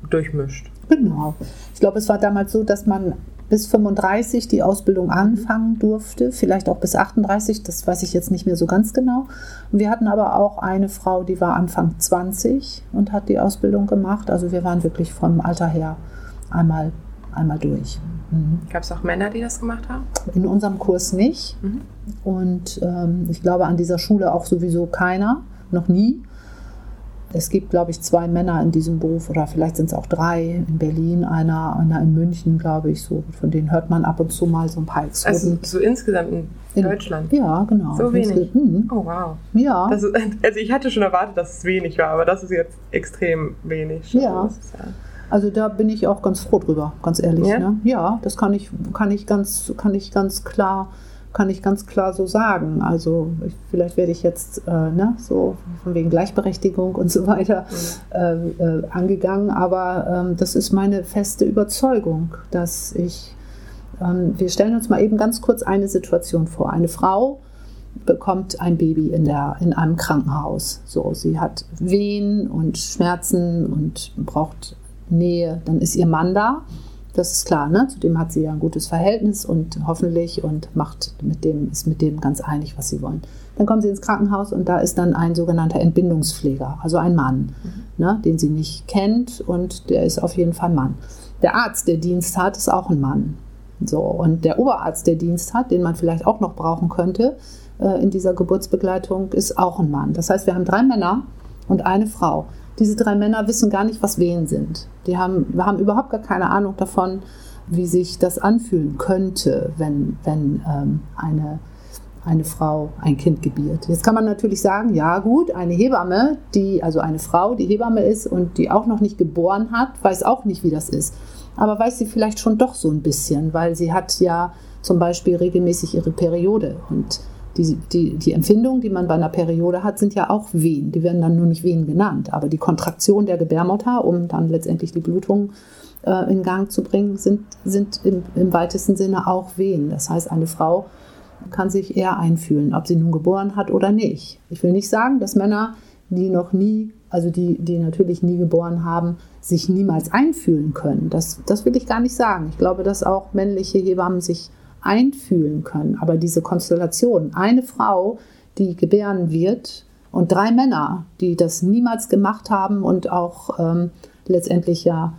S2: durchmischt.
S1: Genau. Ich glaube, es war damals so, dass man bis 35 die Ausbildung anfangen durfte, vielleicht auch bis 38, das weiß ich jetzt nicht mehr so ganz genau. Wir hatten aber auch eine Frau, die war Anfang 20 und hat die Ausbildung gemacht. Also wir waren wirklich vom Alter her einmal, einmal durch.
S2: Mhm. Gab es auch Männer, die das gemacht haben?
S1: In unserem Kurs nicht. Mhm. Und ähm, ich glaube an dieser Schule auch sowieso keiner, noch nie. Es gibt, glaube ich, zwei Männer in diesem Beruf oder vielleicht sind es auch drei. In Berlin einer, einer in München, glaube ich. So, von denen hört man ab und zu mal so ein paar
S2: Episoden. Also so insgesamt in, in Deutschland?
S1: Ja, genau.
S2: So wenig? Mhm. Oh, wow.
S1: Ja.
S2: Ist, also ich hatte schon erwartet, dass es wenig war, aber das ist jetzt extrem wenig.
S1: Ja. Ist, ja. Also da bin ich auch ganz froh drüber, ganz ehrlich. Ja, ne? ja das kann ich, kann, ich ganz, kann ich ganz klar kann ich ganz klar so sagen. Also ich, vielleicht werde ich jetzt äh, ne, so von wegen Gleichberechtigung und so weiter äh, äh, angegangen, aber ähm, das ist meine feste Überzeugung, dass ich, ähm, wir stellen uns mal eben ganz kurz eine Situation vor. Eine Frau bekommt ein Baby in, der, in einem Krankenhaus. So, sie hat Wehen und Schmerzen und braucht Nähe. Dann ist ihr Mann da das ist klar, ne? Zudem hat sie ja ein gutes Verhältnis und hoffentlich und macht mit dem, ist mit dem ganz einig, was sie wollen. Dann kommen sie ins Krankenhaus und da ist dann ein sogenannter Entbindungspfleger, also ein Mann, mhm. ne, den sie nicht kennt und der ist auf jeden Fall Mann. Der Arzt, der Dienst hat, ist auch ein Mann. So, und der Oberarzt, der Dienst hat, den man vielleicht auch noch brauchen könnte, äh, in dieser Geburtsbegleitung ist auch ein Mann. Das heißt, wir haben drei Männer und eine Frau. Diese drei Männer wissen gar nicht, was Wehen sind. Die haben, wir haben überhaupt gar keine Ahnung davon, wie sich das anfühlen könnte, wenn, wenn ähm, eine, eine Frau ein Kind gebiert. Jetzt kann man natürlich sagen, ja gut, eine Hebamme, die, also eine Frau, die Hebamme ist und die auch noch nicht geboren hat, weiß auch nicht, wie das ist. Aber weiß sie vielleicht schon doch so ein bisschen, weil sie hat ja zum Beispiel regelmäßig ihre Periode und die, die, die Empfindungen, die man bei einer Periode hat, sind ja auch Wehen. Die werden dann nur nicht Wehen genannt. Aber die Kontraktion der Gebärmutter, um dann letztendlich die Blutung äh, in Gang zu bringen, sind, sind im, im weitesten Sinne auch Wehen. Das heißt, eine Frau kann sich eher einfühlen, ob sie nun geboren hat oder nicht. Ich will nicht sagen, dass Männer, die noch nie, also die, die natürlich nie geboren haben, sich niemals einfühlen können. Das, das will ich gar nicht sagen. Ich glaube, dass auch männliche Hebammen sich einfühlen können. Aber diese Konstellation, eine Frau, die gebären wird und drei Männer, die das niemals gemacht haben und auch ähm, letztendlich ja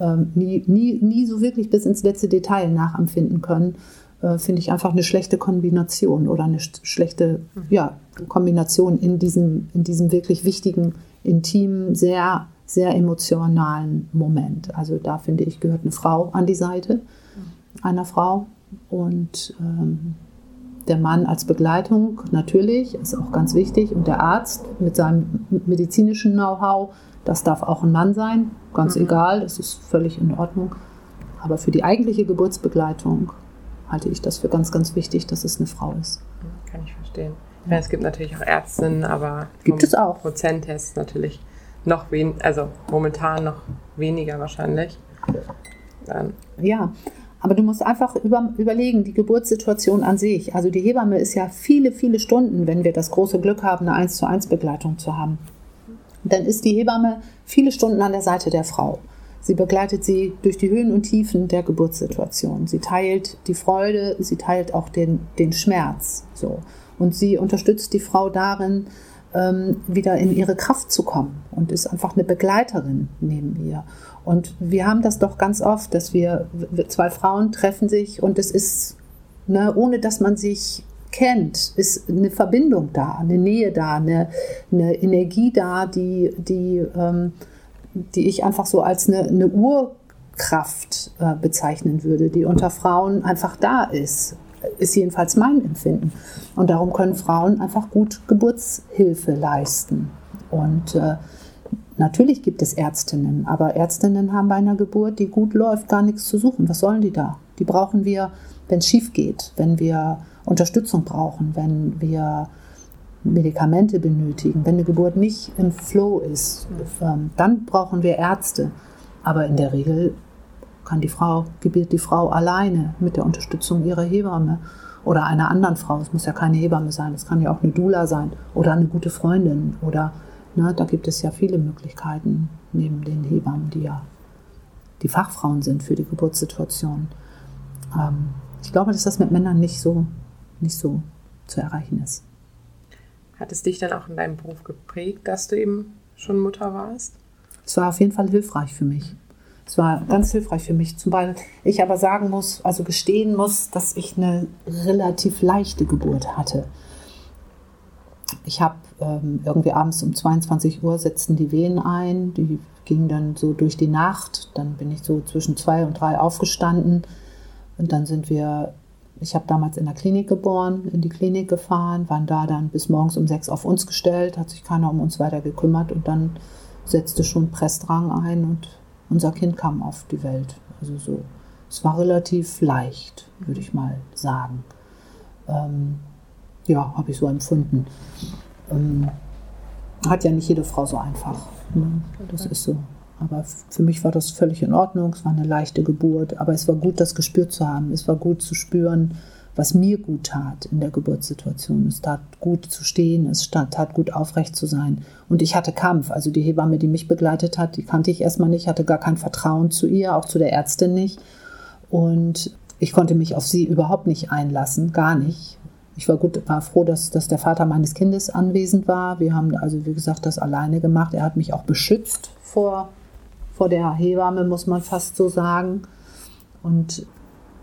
S1: ähm, nie, nie, nie so wirklich bis ins letzte Detail nachempfinden können, äh, finde ich einfach eine schlechte Kombination oder eine schlechte mhm. ja, Kombination in diesem, in diesem wirklich wichtigen, intimen, sehr, sehr emotionalen Moment. Also da finde ich, gehört eine Frau an die Seite mhm. einer Frau und ähm, der Mann als Begleitung natürlich ist auch ganz wichtig und der Arzt mit seinem medizinischen Know-how, das darf auch ein Mann sein, ganz mhm. egal, das ist völlig in Ordnung. Aber für die eigentliche Geburtsbegleitung halte ich das für ganz, ganz wichtig, dass es eine Frau ist.
S2: Kann ich verstehen. Ja, es gibt natürlich auch Ärztinnen, aber
S1: gibt es auch.
S2: Prozenttest natürlich noch wen, also momentan noch weniger wahrscheinlich.
S1: Dann. Ja, aber du musst einfach über, überlegen, die Geburtssituation an sich. Also die Hebamme ist ja viele, viele Stunden, wenn wir das große Glück haben, eine 1 zu 1 Begleitung zu haben. Dann ist die Hebamme viele Stunden an der Seite der Frau. Sie begleitet sie durch die Höhen und Tiefen der Geburtssituation. Sie teilt die Freude, sie teilt auch den, den Schmerz. So. Und sie unterstützt die Frau darin, ähm, wieder in ihre Kraft zu kommen und ist einfach eine Begleiterin neben ihr. Und wir haben das doch ganz oft, dass wir, zwei Frauen treffen sich und es ist, ne, ohne dass man sich kennt, ist eine Verbindung da, eine Nähe da, eine, eine Energie da, die, die, ähm, die ich einfach so als eine, eine Urkraft äh, bezeichnen würde, die unter Frauen einfach da ist. Ist jedenfalls mein Empfinden. Und darum können Frauen einfach gut Geburtshilfe leisten. Und äh, Natürlich gibt es Ärztinnen, aber Ärztinnen haben bei einer Geburt, die gut läuft, gar nichts zu suchen. Was sollen die da? Die brauchen wir, wenn es schief geht, wenn wir Unterstützung brauchen, wenn wir Medikamente benötigen, wenn eine Geburt nicht im Flow ist, ähm, dann brauchen wir Ärzte. Aber in der Regel kann die Frau, gebiert die Frau alleine mit der Unterstützung ihrer Hebamme oder einer anderen Frau. Es muss ja keine Hebamme sein, es kann ja auch eine Dula sein oder eine gute Freundin oder na, da gibt es ja viele Möglichkeiten neben den Hebammen, die ja die Fachfrauen sind für die Geburtssituation. Ähm, ich glaube, dass das mit Männern nicht so, nicht so zu erreichen ist.
S2: Hat es dich dann auch in deinem Beruf geprägt, dass du eben schon Mutter warst?
S1: Es war auf jeden Fall hilfreich für mich. Es war ganz hilfreich für mich. Zumal ich aber sagen muss, also gestehen muss, dass ich eine relativ leichte Geburt hatte. Ich habe ähm, irgendwie abends um 22 Uhr setzten die Wehen ein. Die gingen dann so durch die Nacht. Dann bin ich so zwischen zwei und drei aufgestanden. Und dann sind wir, ich habe damals in der Klinik geboren, in die Klinik gefahren, waren da dann bis morgens um sechs auf uns gestellt, hat sich keiner um uns weiter gekümmert. Und dann setzte schon Pressdrang ein und unser Kind kam auf die Welt. Also so, es war relativ leicht, würde ich mal sagen. Ähm, ja, habe ich so empfunden. Ähm, hat ja nicht jede Frau so einfach. Ne? Das ist so. Aber für mich war das völlig in Ordnung. Es war eine leichte Geburt. Aber es war gut, das gespürt zu haben. Es war gut zu spüren, was mir gut tat in der Geburtssituation. Es tat gut zu stehen, es tat gut aufrecht zu sein. Und ich hatte Kampf. Also die Hebamme, die mich begleitet hat, die kannte ich erstmal nicht, hatte gar kein Vertrauen zu ihr, auch zu der Ärztin nicht. Und ich konnte mich auf sie überhaupt nicht einlassen, gar nicht. Ich war gut, war froh, dass, dass der Vater meines Kindes anwesend war. Wir haben also, wie gesagt, das alleine gemacht. Er hat mich auch beschützt vor, vor der Hebamme, muss man fast so sagen. Und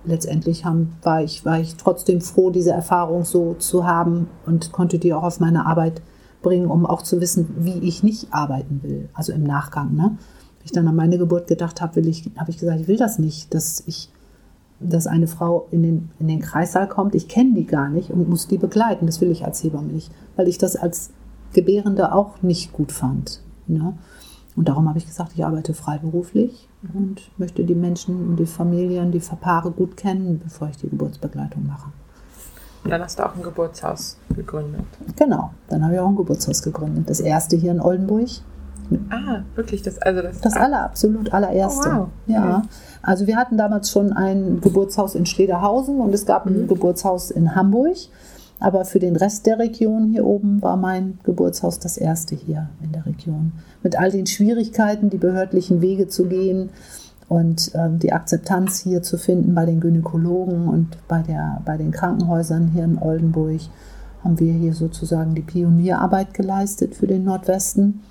S1: letztendlich haben, war, ich, war ich trotzdem froh, diese Erfahrung so zu haben und konnte die auch auf meine Arbeit bringen, um auch zu wissen, wie ich nicht arbeiten will. Also im Nachgang. Ne? Wenn ich dann an meine Geburt gedacht habe, habe ich gesagt, ich will das nicht, dass ich dass eine Frau in den, in den Kreissaal kommt. Ich kenne die gar nicht und muss die begleiten. Das will ich als Hebamme nicht, weil ich das als Gebärende auch nicht gut fand. Ne? Und darum habe ich gesagt, ich arbeite freiberuflich und möchte die Menschen und die Familien, die Paare gut kennen, bevor ich die Geburtsbegleitung mache.
S2: Und dann hast du auch ein Geburtshaus gegründet.
S1: Genau, dann habe ich auch ein Geburtshaus gegründet. Das erste hier in Oldenburg.
S2: Ah, wirklich das also das,
S1: das aller absolut allererste. Oh, wow. Ja. Also wir hatten damals schon ein Geburtshaus in Schlederhausen und es gab ein mhm. Geburtshaus in Hamburg. Aber für den Rest der Region hier oben war mein Geburtshaus das erste hier in der Region. Mit all den Schwierigkeiten, die behördlichen Wege zu gehen und ähm, die Akzeptanz hier zu finden bei den Gynäkologen und bei, der, bei den Krankenhäusern hier in Oldenburg, haben wir hier sozusagen die Pionierarbeit geleistet für den Nordwesten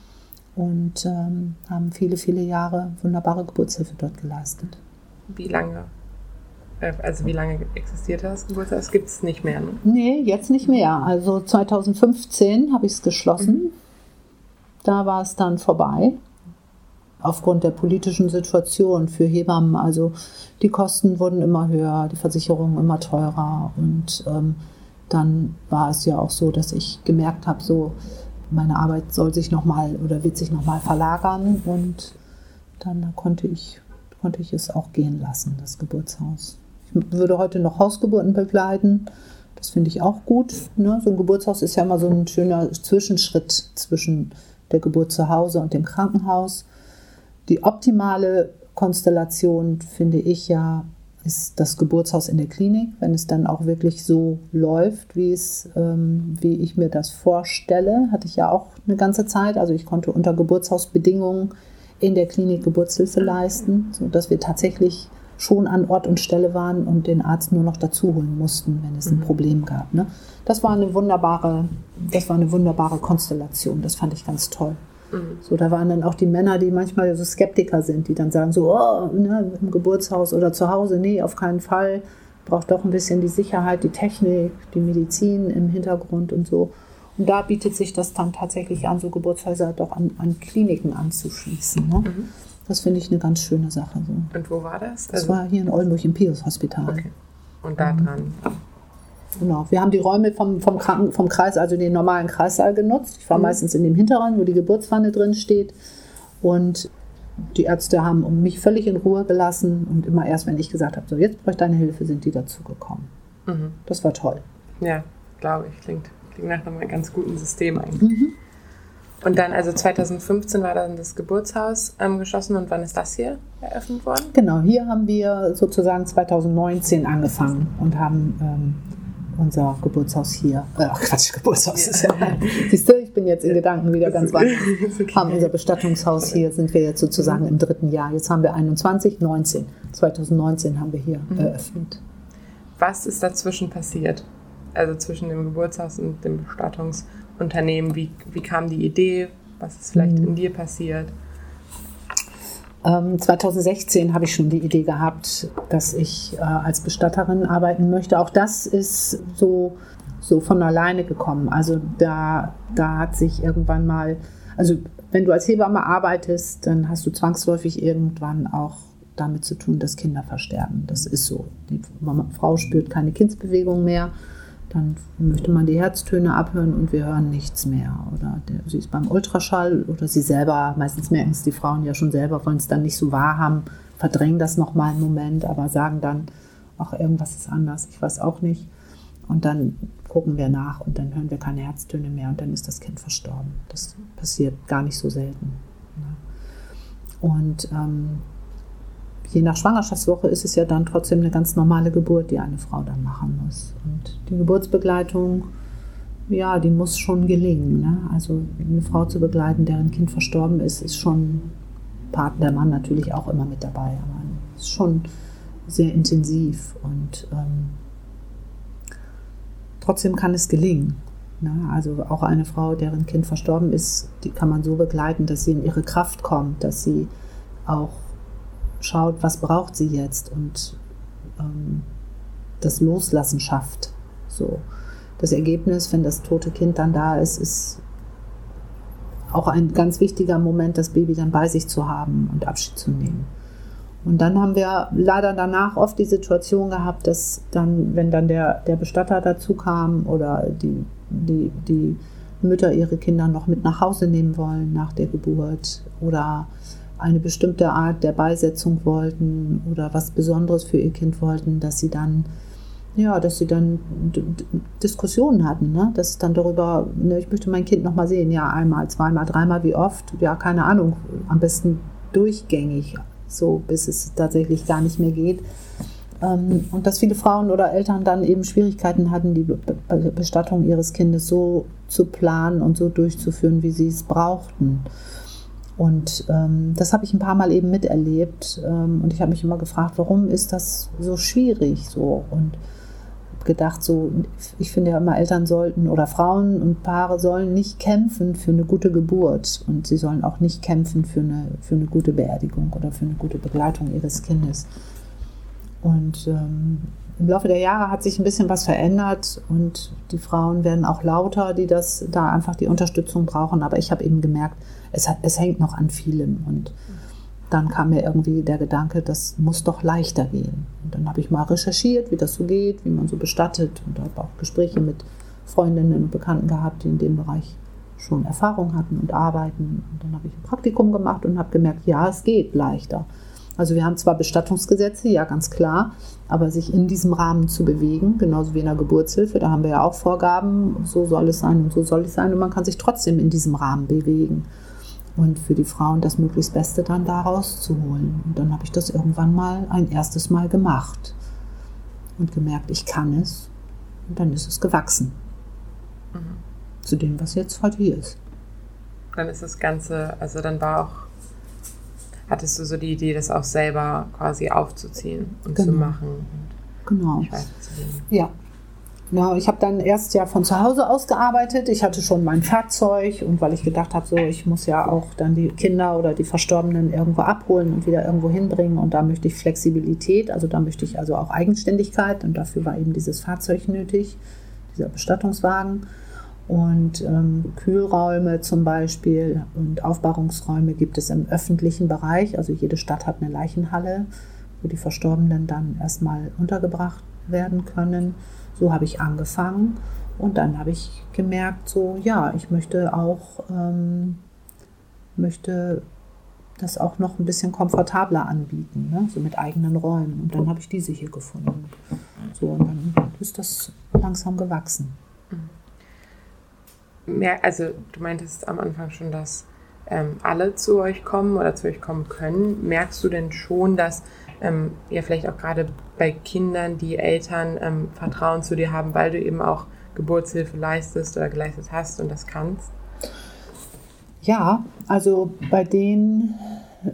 S1: und ähm, haben viele, viele Jahre wunderbare Geburtshilfe dort geleistet.
S2: Wie lange? Äh, also wie lange existiert das Geburtshaus? Das gibt es nicht mehr, ne?
S1: Nee, jetzt nicht mehr. Also 2015 habe ich es geschlossen. Mhm. Da war es dann vorbei. Aufgrund der politischen Situation für Hebammen. Also die Kosten wurden immer höher, die Versicherungen immer teurer. Und ähm, dann war es ja auch so, dass ich gemerkt habe, so meine Arbeit soll sich nochmal oder wird sich nochmal verlagern und dann konnte ich, konnte ich es auch gehen lassen, das Geburtshaus. Ich würde heute noch Hausgeburten begleiten. Das finde ich auch gut. Ne? So ein Geburtshaus ist ja immer so ein schöner Zwischenschritt zwischen der Geburt zu Hause und dem Krankenhaus. Die optimale Konstellation finde ich ja ist das Geburtshaus in der Klinik, wenn es dann auch wirklich so läuft, wie, es, ähm, wie ich mir das vorstelle. Hatte ich ja auch eine ganze Zeit. Also ich konnte unter Geburtshausbedingungen in der Klinik Geburtshilfe leisten, sodass wir tatsächlich schon an Ort und Stelle waren und den Arzt nur noch dazu holen mussten, wenn es ein mhm. Problem gab. Ne? Das war eine wunderbare, das war eine wunderbare Konstellation. Das fand ich ganz toll. Mhm. So, da waren dann auch die Männer, die manchmal so Skeptiker sind, die dann sagen so, oh, ne, im Geburtshaus oder zu Hause, nee, auf keinen Fall. Braucht doch ein bisschen die Sicherheit, die Technik, die Medizin im Hintergrund und so. Und da bietet sich das dann tatsächlich an, so Geburtshäuser doch an, an Kliniken anzuschließen. Ne? Mhm. Das finde ich eine ganz schöne Sache. So.
S2: Und wo war das?
S1: Das also war hier in Oldenburg im Pius Hospital. Okay.
S2: Und da dran?
S1: Genau. Wir haben die Räume vom, vom, Kranken, vom Kreis, also den normalen Kreissaal genutzt. Ich war mhm. meistens in dem hinteren, wo die Geburtswanne drin steht. Und die Ärzte haben mich völlig in Ruhe gelassen. Und immer erst, wenn ich gesagt habe, so jetzt brauche ich deine Hilfe, sind die dazugekommen. Mhm. Das war toll.
S2: Ja, glaube ich. Klingt, klingt nach einem ganz guten System eigentlich. Mhm. Und dann, also 2015 war dann das Geburtshaus ähm, geschlossen und wann ist das hier eröffnet worden?
S1: Genau, hier haben wir sozusagen 2019 angefangen und haben ähm, unser Geburtshaus hier, äh, Quatsch, Geburtshaus ist ja, siehst du, ich bin jetzt in Gedanken wieder ganz weit, okay. haben unser Bestattungshaus hier, sind wir jetzt sozusagen im dritten Jahr. Jetzt haben wir 21, 19, 2019 haben wir hier mhm. eröffnet.
S2: Was ist dazwischen passiert? Also zwischen dem Geburtshaus und dem Bestattungsunternehmen, wie, wie kam die Idee? Was ist vielleicht mhm. in dir passiert?
S1: 2016 ähm, habe ich schon die Idee gehabt, dass ich äh, als Bestatterin arbeiten möchte. Auch das ist so, so von alleine gekommen. Also da, da hat sich irgendwann mal, also wenn du als Hebamme arbeitest, dann hast du zwangsläufig irgendwann auch damit zu tun, dass Kinder versterben. Das ist so. Die Frau spürt keine Kindsbewegung mehr dann möchte man die Herztöne abhören und wir hören nichts mehr. Oder der, sie ist beim Ultraschall oder sie selber, meistens merken es die Frauen ja schon selber, wollen es dann nicht so wahrhaben, verdrängen das nochmal einen Moment, aber sagen dann, ach, irgendwas ist anders, ich weiß auch nicht. Und dann gucken wir nach und dann hören wir keine Herztöne mehr und dann ist das Kind verstorben. Das passiert gar nicht so selten. Und ähm, je nach Schwangerschaftswoche ist es ja dann trotzdem eine ganz normale Geburt, die eine Frau dann machen muss. Und die Geburtsbegleitung, ja, die muss schon gelingen. Ne? Also eine Frau zu begleiten, deren Kind verstorben ist, ist schon Part der Mann natürlich auch immer mit dabei, aber ist schon sehr intensiv und ähm, trotzdem kann es gelingen. Ne? Also auch eine Frau, deren Kind verstorben ist, die kann man so begleiten, dass sie in ihre Kraft kommt, dass sie auch schaut, was braucht sie jetzt und ähm, das Loslassen schafft. So. Das Ergebnis, wenn das tote Kind dann da ist, ist auch ein ganz wichtiger Moment, das Baby dann bei sich zu haben und Abschied zu nehmen. Und dann haben wir leider danach oft die Situation gehabt, dass dann, wenn dann der, der Bestatter dazu kam oder die, die, die Mütter ihre Kinder noch mit nach Hause nehmen wollen nach der Geburt oder eine bestimmte Art der Beisetzung wollten oder was Besonderes für ihr Kind wollten, dass sie dann ja, dass sie dann Diskussionen hatten, ne? dass es dann darüber, ne, ich möchte mein Kind noch mal sehen, ja, einmal, zweimal, dreimal, wie oft, ja, keine Ahnung, am besten durchgängig, so bis es tatsächlich gar nicht mehr geht. Ähm, und dass viele Frauen oder Eltern dann eben Schwierigkeiten hatten, die Bestattung ihres Kindes so zu planen und so durchzuführen, wie sie es brauchten. Und ähm, das habe ich ein paar Mal eben miterlebt. Ähm, und ich habe mich immer gefragt, warum ist das so schwierig so? Und gedacht, so, ich finde ja immer, Eltern sollten oder Frauen und Paare sollen nicht kämpfen für eine gute Geburt und sie sollen auch nicht kämpfen für eine, für eine gute Beerdigung oder für eine gute Begleitung ihres Kindes. Und ähm, im Laufe der Jahre hat sich ein bisschen was verändert und die Frauen werden auch lauter, die das da einfach die Unterstützung brauchen. Aber ich habe eben gemerkt, es, es hängt noch an vielem und dann kam mir irgendwie der Gedanke, das muss doch leichter gehen. Und dann habe ich mal recherchiert, wie das so geht, wie man so bestattet und habe auch Gespräche mit Freundinnen und Bekannten gehabt, die in dem Bereich schon Erfahrung hatten und arbeiten. Und dann habe ich ein Praktikum gemacht und habe gemerkt, ja, es geht leichter. Also wir haben zwar Bestattungsgesetze, ja ganz klar, aber sich in diesem Rahmen zu bewegen, genauso wie in der Geburtshilfe, da haben wir ja auch Vorgaben, so soll es sein und so soll es sein und man kann sich trotzdem in diesem Rahmen bewegen und für die Frauen das möglichst Beste dann daraus zu holen. Und dann habe ich das irgendwann mal ein erstes Mal gemacht und gemerkt, ich kann es. Und dann ist es gewachsen. Mhm. Zu dem, was jetzt heute hier ist.
S2: Dann ist das Ganze, also dann war auch, hattest du so die Idee, das auch selber quasi aufzuziehen und genau. zu machen.
S1: genau. Ja, ja, ich habe dann erst ja von zu Hause aus gearbeitet. Ich hatte schon mein Fahrzeug und weil ich gedacht habe, so ich muss ja auch dann die Kinder oder die Verstorbenen irgendwo abholen und wieder irgendwo hinbringen und da möchte ich Flexibilität, also da möchte ich also auch Eigenständigkeit und dafür war eben dieses Fahrzeug nötig, dieser Bestattungswagen und ähm, Kühlräume zum Beispiel und Aufbahrungsräume gibt es im öffentlichen Bereich. Also jede Stadt hat eine Leichenhalle, wo die Verstorbenen dann erstmal untergebracht werden können. So habe ich angefangen und dann habe ich gemerkt, so ja, ich möchte auch ähm, möchte das auch noch ein bisschen komfortabler anbieten, ne? so mit eigenen Räumen. Und dann habe ich diese hier gefunden. So, und dann ist das langsam gewachsen.
S2: Mhm. also du meintest am Anfang schon, dass ähm, alle zu euch kommen oder zu euch kommen können. Merkst du denn schon, dass ähm, ja vielleicht auch gerade bei Kindern, die Eltern ähm, Vertrauen zu dir haben, weil du eben auch Geburtshilfe leistest oder geleistet hast und das kannst?
S1: Ja, also bei denen,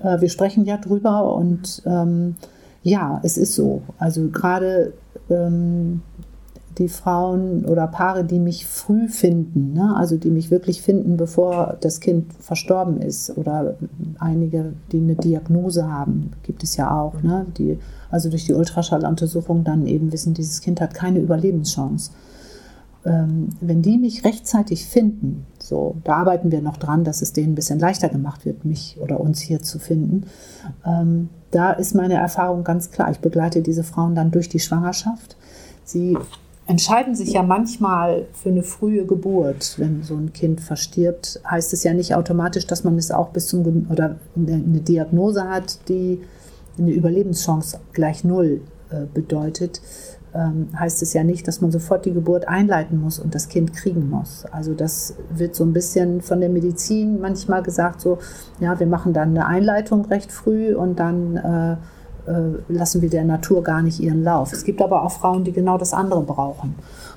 S1: äh, wir sprechen ja drüber und ähm, ja, es ist so. Also gerade ähm, die Frauen oder Paare, die mich früh finden, ne? also die mich wirklich finden, bevor das Kind verstorben ist oder einige, die eine Diagnose haben, gibt es ja auch, ne? die also durch die Ultraschalluntersuchung dann eben wissen, dieses Kind hat keine Überlebenschance. Ähm, wenn die mich rechtzeitig finden, so, da arbeiten wir noch dran, dass es denen ein bisschen leichter gemacht wird, mich oder uns hier zu finden. Ähm, da ist meine Erfahrung ganz klar. Ich begleite diese Frauen dann durch die Schwangerschaft. Sie entscheiden sich ja manchmal für eine frühe Geburt. Wenn so ein Kind verstirbt, heißt es ja nicht automatisch, dass man es auch bis zum oder eine Diagnose hat, die eine Überlebenschance gleich null äh, bedeutet. Ähm, heißt es ja nicht, dass man sofort die Geburt einleiten muss und das Kind kriegen muss. Also das wird so ein bisschen von der Medizin manchmal gesagt, so, ja, wir machen dann eine Einleitung recht früh und dann äh, lassen wir der Natur gar nicht ihren Lauf. Es gibt aber auch Frauen, die genau das andere brauchen.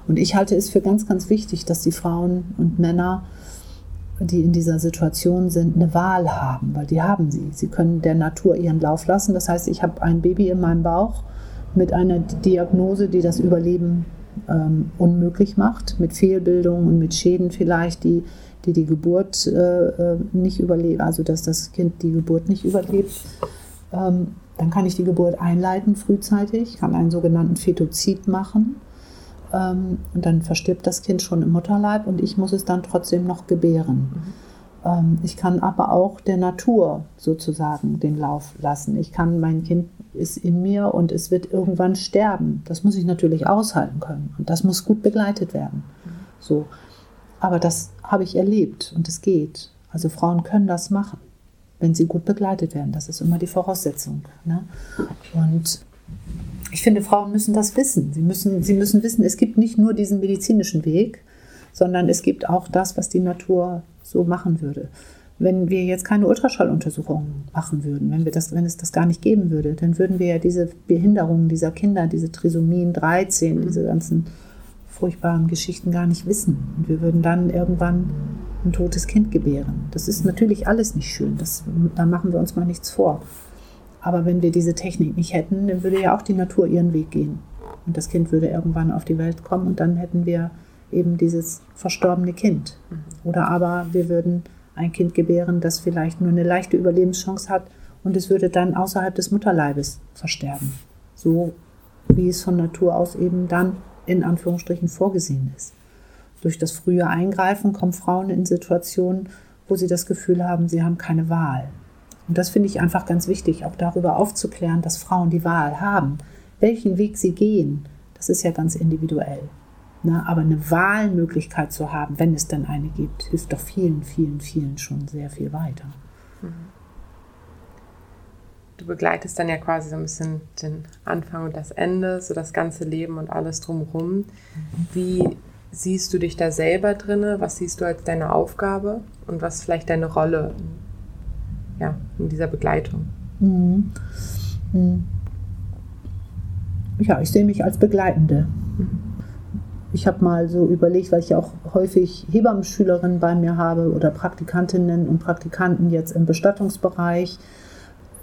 S1: Und ich halte es für ganz, ganz wichtig, dass die Frauen und Männer, die in dieser Situation sind, eine Wahl haben, weil die haben sie. Sie können der Natur ihren Lauf lassen. Das heißt, ich habe ein Baby in meinem Bauch mit einer Diagnose, die das Überleben ähm, unmöglich macht, mit Fehlbildungen und mit Schäden vielleicht, die die, die Geburt äh, äh nicht überleben, also dass das Kind die Geburt nicht überlebt Ähm, dann kann ich die Geburt einleiten frühzeitig, kann einen sogenannten Fetozid machen. Ähm, und dann verstirbt das Kind schon im Mutterleib und ich muss es dann trotzdem noch gebären. Mhm. Ähm, ich kann aber auch der Natur sozusagen den Lauf lassen. Ich kann, mein Kind ist in mir und es wird irgendwann sterben. Das muss ich natürlich aushalten können und das muss gut begleitet werden. Mhm. So. Aber das habe ich erlebt und es geht. Also Frauen können das machen wenn sie gut begleitet werden. Das ist immer die Voraussetzung. Ne? Und ich finde, Frauen müssen das wissen. Sie müssen, sie müssen wissen, es gibt nicht nur diesen medizinischen Weg, sondern es gibt auch das, was die Natur so machen würde. Wenn wir jetzt keine Ultraschalluntersuchungen machen würden, wenn, wir das, wenn es das gar nicht geben würde, dann würden wir ja diese Behinderungen dieser Kinder, diese Trisomien 13, diese ganzen furchtbaren Geschichten gar nicht wissen. Und wir würden dann irgendwann ein totes Kind gebären. Das ist natürlich alles nicht schön, das, da machen wir uns mal nichts vor. Aber wenn wir diese Technik nicht hätten, dann würde ja auch die Natur ihren Weg gehen. Und das Kind würde irgendwann auf die Welt kommen und dann hätten wir eben dieses verstorbene Kind. Oder aber wir würden ein Kind gebären, das vielleicht nur eine leichte Überlebenschance hat und es würde dann außerhalb des Mutterleibes versterben. So wie es von Natur aus eben dann in Anführungsstrichen vorgesehen ist. Durch das frühe Eingreifen kommen Frauen in Situationen, wo sie das Gefühl haben, sie haben keine Wahl. Und das finde ich einfach ganz wichtig, auch darüber aufzuklären, dass Frauen die Wahl haben. Welchen Weg sie gehen, das ist ja ganz individuell. Na, aber eine Wahlmöglichkeit zu haben, wenn es denn eine gibt, hilft doch vielen, vielen, vielen schon sehr viel weiter.
S2: Du begleitest dann ja quasi so ein bisschen den Anfang und das Ende, so das ganze Leben und alles drumherum. Wie siehst du dich da selber drinne? Was siehst du als deine Aufgabe und was ist vielleicht deine Rolle ja, in dieser Begleitung? Mhm.
S1: Mhm. Ja, ich sehe mich als Begleitende. Ich habe mal so überlegt, weil ich ja auch häufig Hebammenschülerinnen bei mir habe oder Praktikantinnen und Praktikanten jetzt im Bestattungsbereich,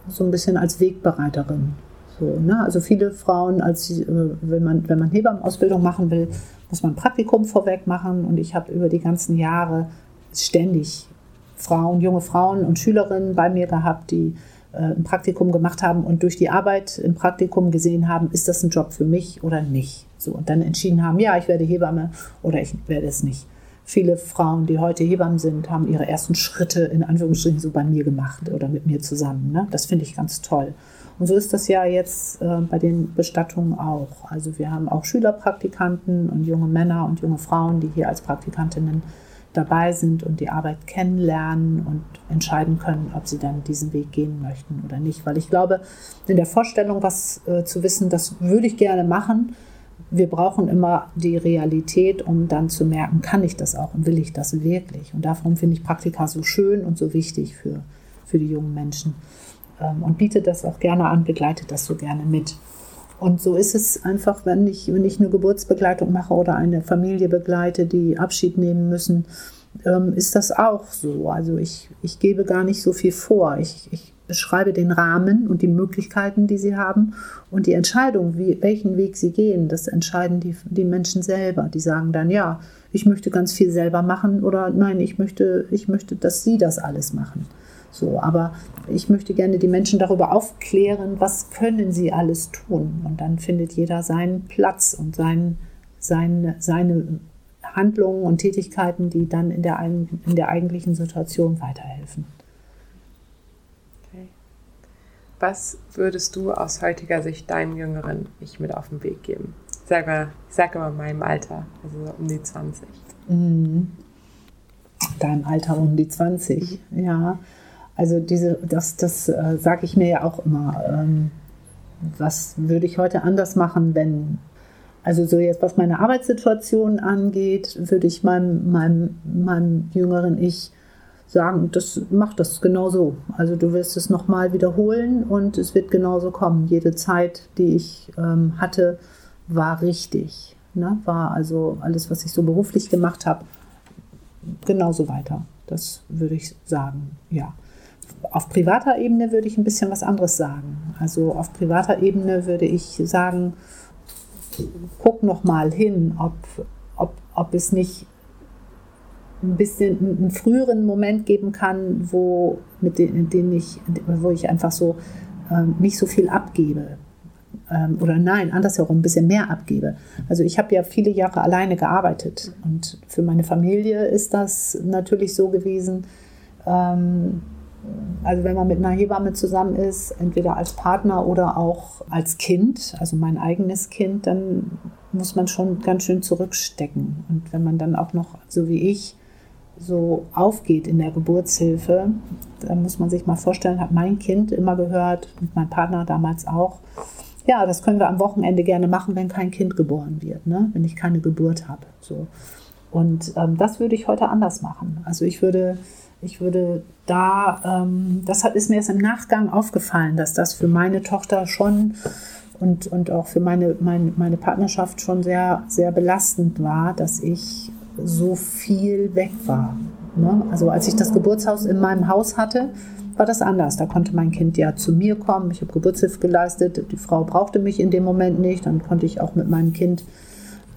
S1: so ein bisschen als Wegbereiterin. So, ne? Also viele Frauen, als äh, wenn man, wenn man Hebammenausbildung machen will, muss man ein Praktikum vorweg machen. Und ich habe über die ganzen Jahre ständig Frauen, junge Frauen und Schülerinnen bei mir gehabt, die äh, ein Praktikum gemacht haben und durch die Arbeit im Praktikum gesehen haben, ist das ein Job für mich oder nicht. So, und dann entschieden haben, ja, ich werde Hebamme oder ich werde es nicht. Viele Frauen, die heute Hebammen sind, haben ihre ersten Schritte in Anführungsstrichen so bei mir gemacht oder mit mir zusammen. Ne? Das finde ich ganz toll. Und so ist das ja jetzt äh, bei den Bestattungen auch. Also wir haben auch Schülerpraktikanten und junge Männer und junge Frauen, die hier als Praktikantinnen dabei sind und die Arbeit kennenlernen und entscheiden können, ob sie dann diesen Weg gehen möchten oder nicht. Weil ich glaube, in der Vorstellung, was äh, zu wissen, das würde ich gerne machen. Wir brauchen immer die Realität, um dann zu merken, kann ich das auch und will ich das wirklich. Und darum finde ich Praktika so schön und so wichtig für, für die jungen Menschen ähm, und bietet das auch gerne an, begleitet das so gerne mit. Und so ist es einfach, wenn ich, wenn ich eine Geburtsbegleitung mache oder eine Familie begleite, die Abschied nehmen müssen, ähm, ist das auch so. Also ich, ich gebe gar nicht so viel vor. Ich, ich beschreibe den Rahmen und die Möglichkeiten, die sie haben und die Entscheidung, wie, welchen Weg sie gehen, das entscheiden die, die Menschen selber. Die sagen dann, ja, ich möchte ganz viel selber machen oder nein, ich möchte, ich möchte, dass sie das alles machen. So, aber ich möchte gerne die Menschen darüber aufklären, was können sie alles tun. Und dann findet jeder seinen Platz und sein, sein, seine Handlungen und Tätigkeiten, die dann in der, in der eigentlichen Situation weiterhelfen.
S2: Okay. Was würdest du aus heutiger Sicht deinem Jüngeren Ich mit auf den Weg geben? Ich sage, ich sage immer meinem Alter, also um die 20. Mhm.
S1: Deinem Alter um die 20, ja. Also diese, das, das äh, sage ich mir ja auch immer. Ähm, was würde ich heute anders machen, wenn, also so jetzt was meine Arbeitssituation angeht, würde ich meinem, meinem, meinem jüngeren Ich sagen, das macht das genau so. Also du wirst es nochmal wiederholen und es wird genauso kommen. Jede Zeit, die ich ähm, hatte, war richtig. Ne? War also alles, was ich so beruflich gemacht habe, genauso weiter. Das würde ich sagen, ja. Auf privater Ebene würde ich ein bisschen was anderes sagen. Also auf privater Ebene würde ich sagen, guck noch mal hin, ob, ob, ob es nicht ein bisschen einen früheren Moment geben kann, wo, mit den, den ich, wo ich einfach so ähm, nicht so viel abgebe. Ähm, oder nein, andersherum, ein bisschen mehr abgebe. Also ich habe ja viele Jahre alleine gearbeitet und für meine Familie ist das natürlich so gewesen, ähm, also wenn man mit einer Hebamme zusammen ist, entweder als Partner oder auch als Kind, also mein eigenes Kind, dann muss man schon ganz schön zurückstecken. Und wenn man dann auch noch, so wie ich, so aufgeht in der Geburtshilfe, dann muss man sich mal vorstellen, hat mein Kind immer gehört und mein Partner damals auch, ja, das können wir am Wochenende gerne machen, wenn kein Kind geboren wird, ne? wenn ich keine Geburt habe. So. Und ähm, das würde ich heute anders machen. Also ich würde, ich würde da, ähm, das hat, ist mir erst im Nachgang aufgefallen, dass das für meine Tochter schon und, und auch für meine, meine, meine Partnerschaft schon sehr, sehr belastend war, dass ich so viel weg war. Ne? Also als ich das Geburtshaus in meinem Haus hatte, war das anders. Da konnte mein Kind ja zu mir kommen. Ich habe Geburtshilfe geleistet. Die Frau brauchte mich in dem Moment nicht. Dann konnte ich auch mit meinem Kind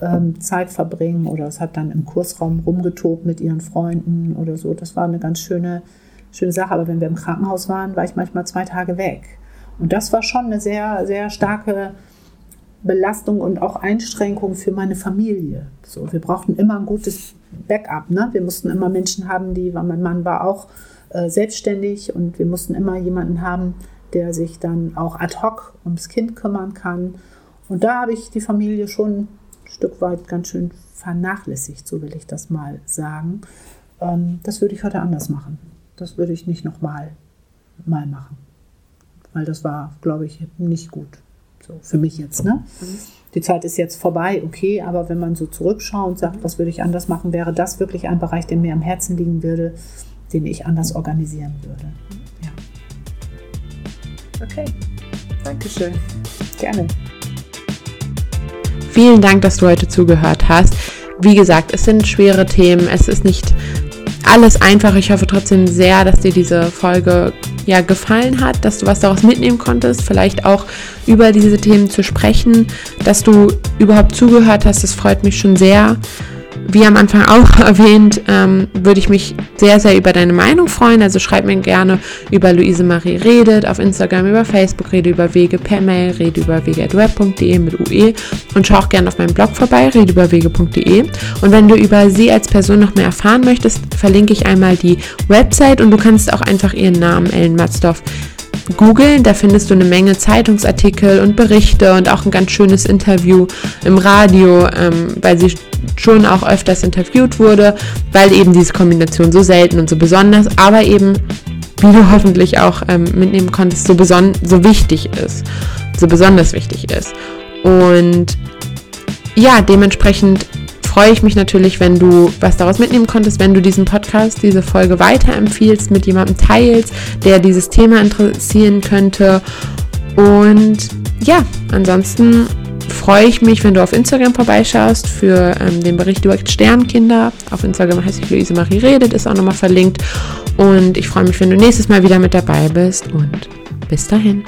S1: ähm, Zeit verbringen oder es hat dann im Kursraum rumgetobt mit ihren Freunden oder so. Das war eine ganz schöne, schöne Sache. Aber wenn wir im Krankenhaus waren, war ich manchmal zwei Tage weg. Und das war schon eine sehr, sehr starke Belastung und auch Einschränkung für meine Familie. So, wir brauchten immer ein gutes Backup. Ne? Wir mussten immer Menschen haben, die, weil mein Mann war auch äh, selbstständig und wir mussten immer jemanden haben, der sich dann auch ad hoc ums Kind kümmern kann. Und da habe ich die Familie schon ein Stück weit ganz schön vernachlässigt, so will ich das mal sagen. Ähm, das würde ich heute anders machen. Das würde ich nicht nochmal mal machen. Weil das war, glaube ich, nicht gut. So für mich jetzt, ne? Mhm. Die Zeit ist jetzt vorbei, okay, aber wenn man so zurückschaut und sagt, was würde ich anders machen, wäre das wirklich ein Bereich, der mir am Herzen liegen würde, den ich anders organisieren würde. Ja.
S2: Okay, Dankeschön.
S1: Gerne.
S2: Vielen Dank, dass du heute zugehört hast. Wie gesagt, es sind schwere Themen, es ist nicht alles einfach. Ich hoffe trotzdem sehr, dass dir diese Folge ja gefallen hat, dass du was daraus mitnehmen konntest, vielleicht auch über diese Themen zu sprechen, dass du überhaupt zugehört hast. Das freut mich schon sehr wie am Anfang auch erwähnt, ähm, würde ich mich sehr, sehr über deine Meinung freuen. Also schreib mir gerne über Luise Marie redet, auf Instagram, über Facebook, rede über Wege per Mail, rede über wege.web.de mit UE und schau auch gerne auf meinem Blog vorbei, redeüberwege.de. Und wenn du über sie als Person noch mehr erfahren möchtest, verlinke ich einmal die Website und du kannst auch einfach ihren Namen, Ellen Matzdorf, googeln. Da findest du eine Menge Zeitungsartikel und Berichte und auch ein ganz schönes Interview im Radio, ähm, weil sie schon auch öfters interviewt wurde, weil eben diese Kombination so selten und so besonders, aber eben, wie du hoffentlich auch ähm, mitnehmen konntest, so, beson so wichtig ist, so besonders wichtig ist. Und ja, dementsprechend freue ich mich natürlich, wenn du was daraus mitnehmen konntest, wenn du diesen Podcast, diese Folge weiterempfiehlst, mit jemandem teilst, der dieses Thema interessieren könnte. Und ja, ansonsten freue ich mich, wenn du auf Instagram vorbeischaust für ähm, den Bericht über Sternkinder. Auf Instagram heißt ich Luise Marie Redet, ist auch nochmal verlinkt. Und ich freue mich, wenn du nächstes Mal wieder mit dabei bist. Und bis dahin.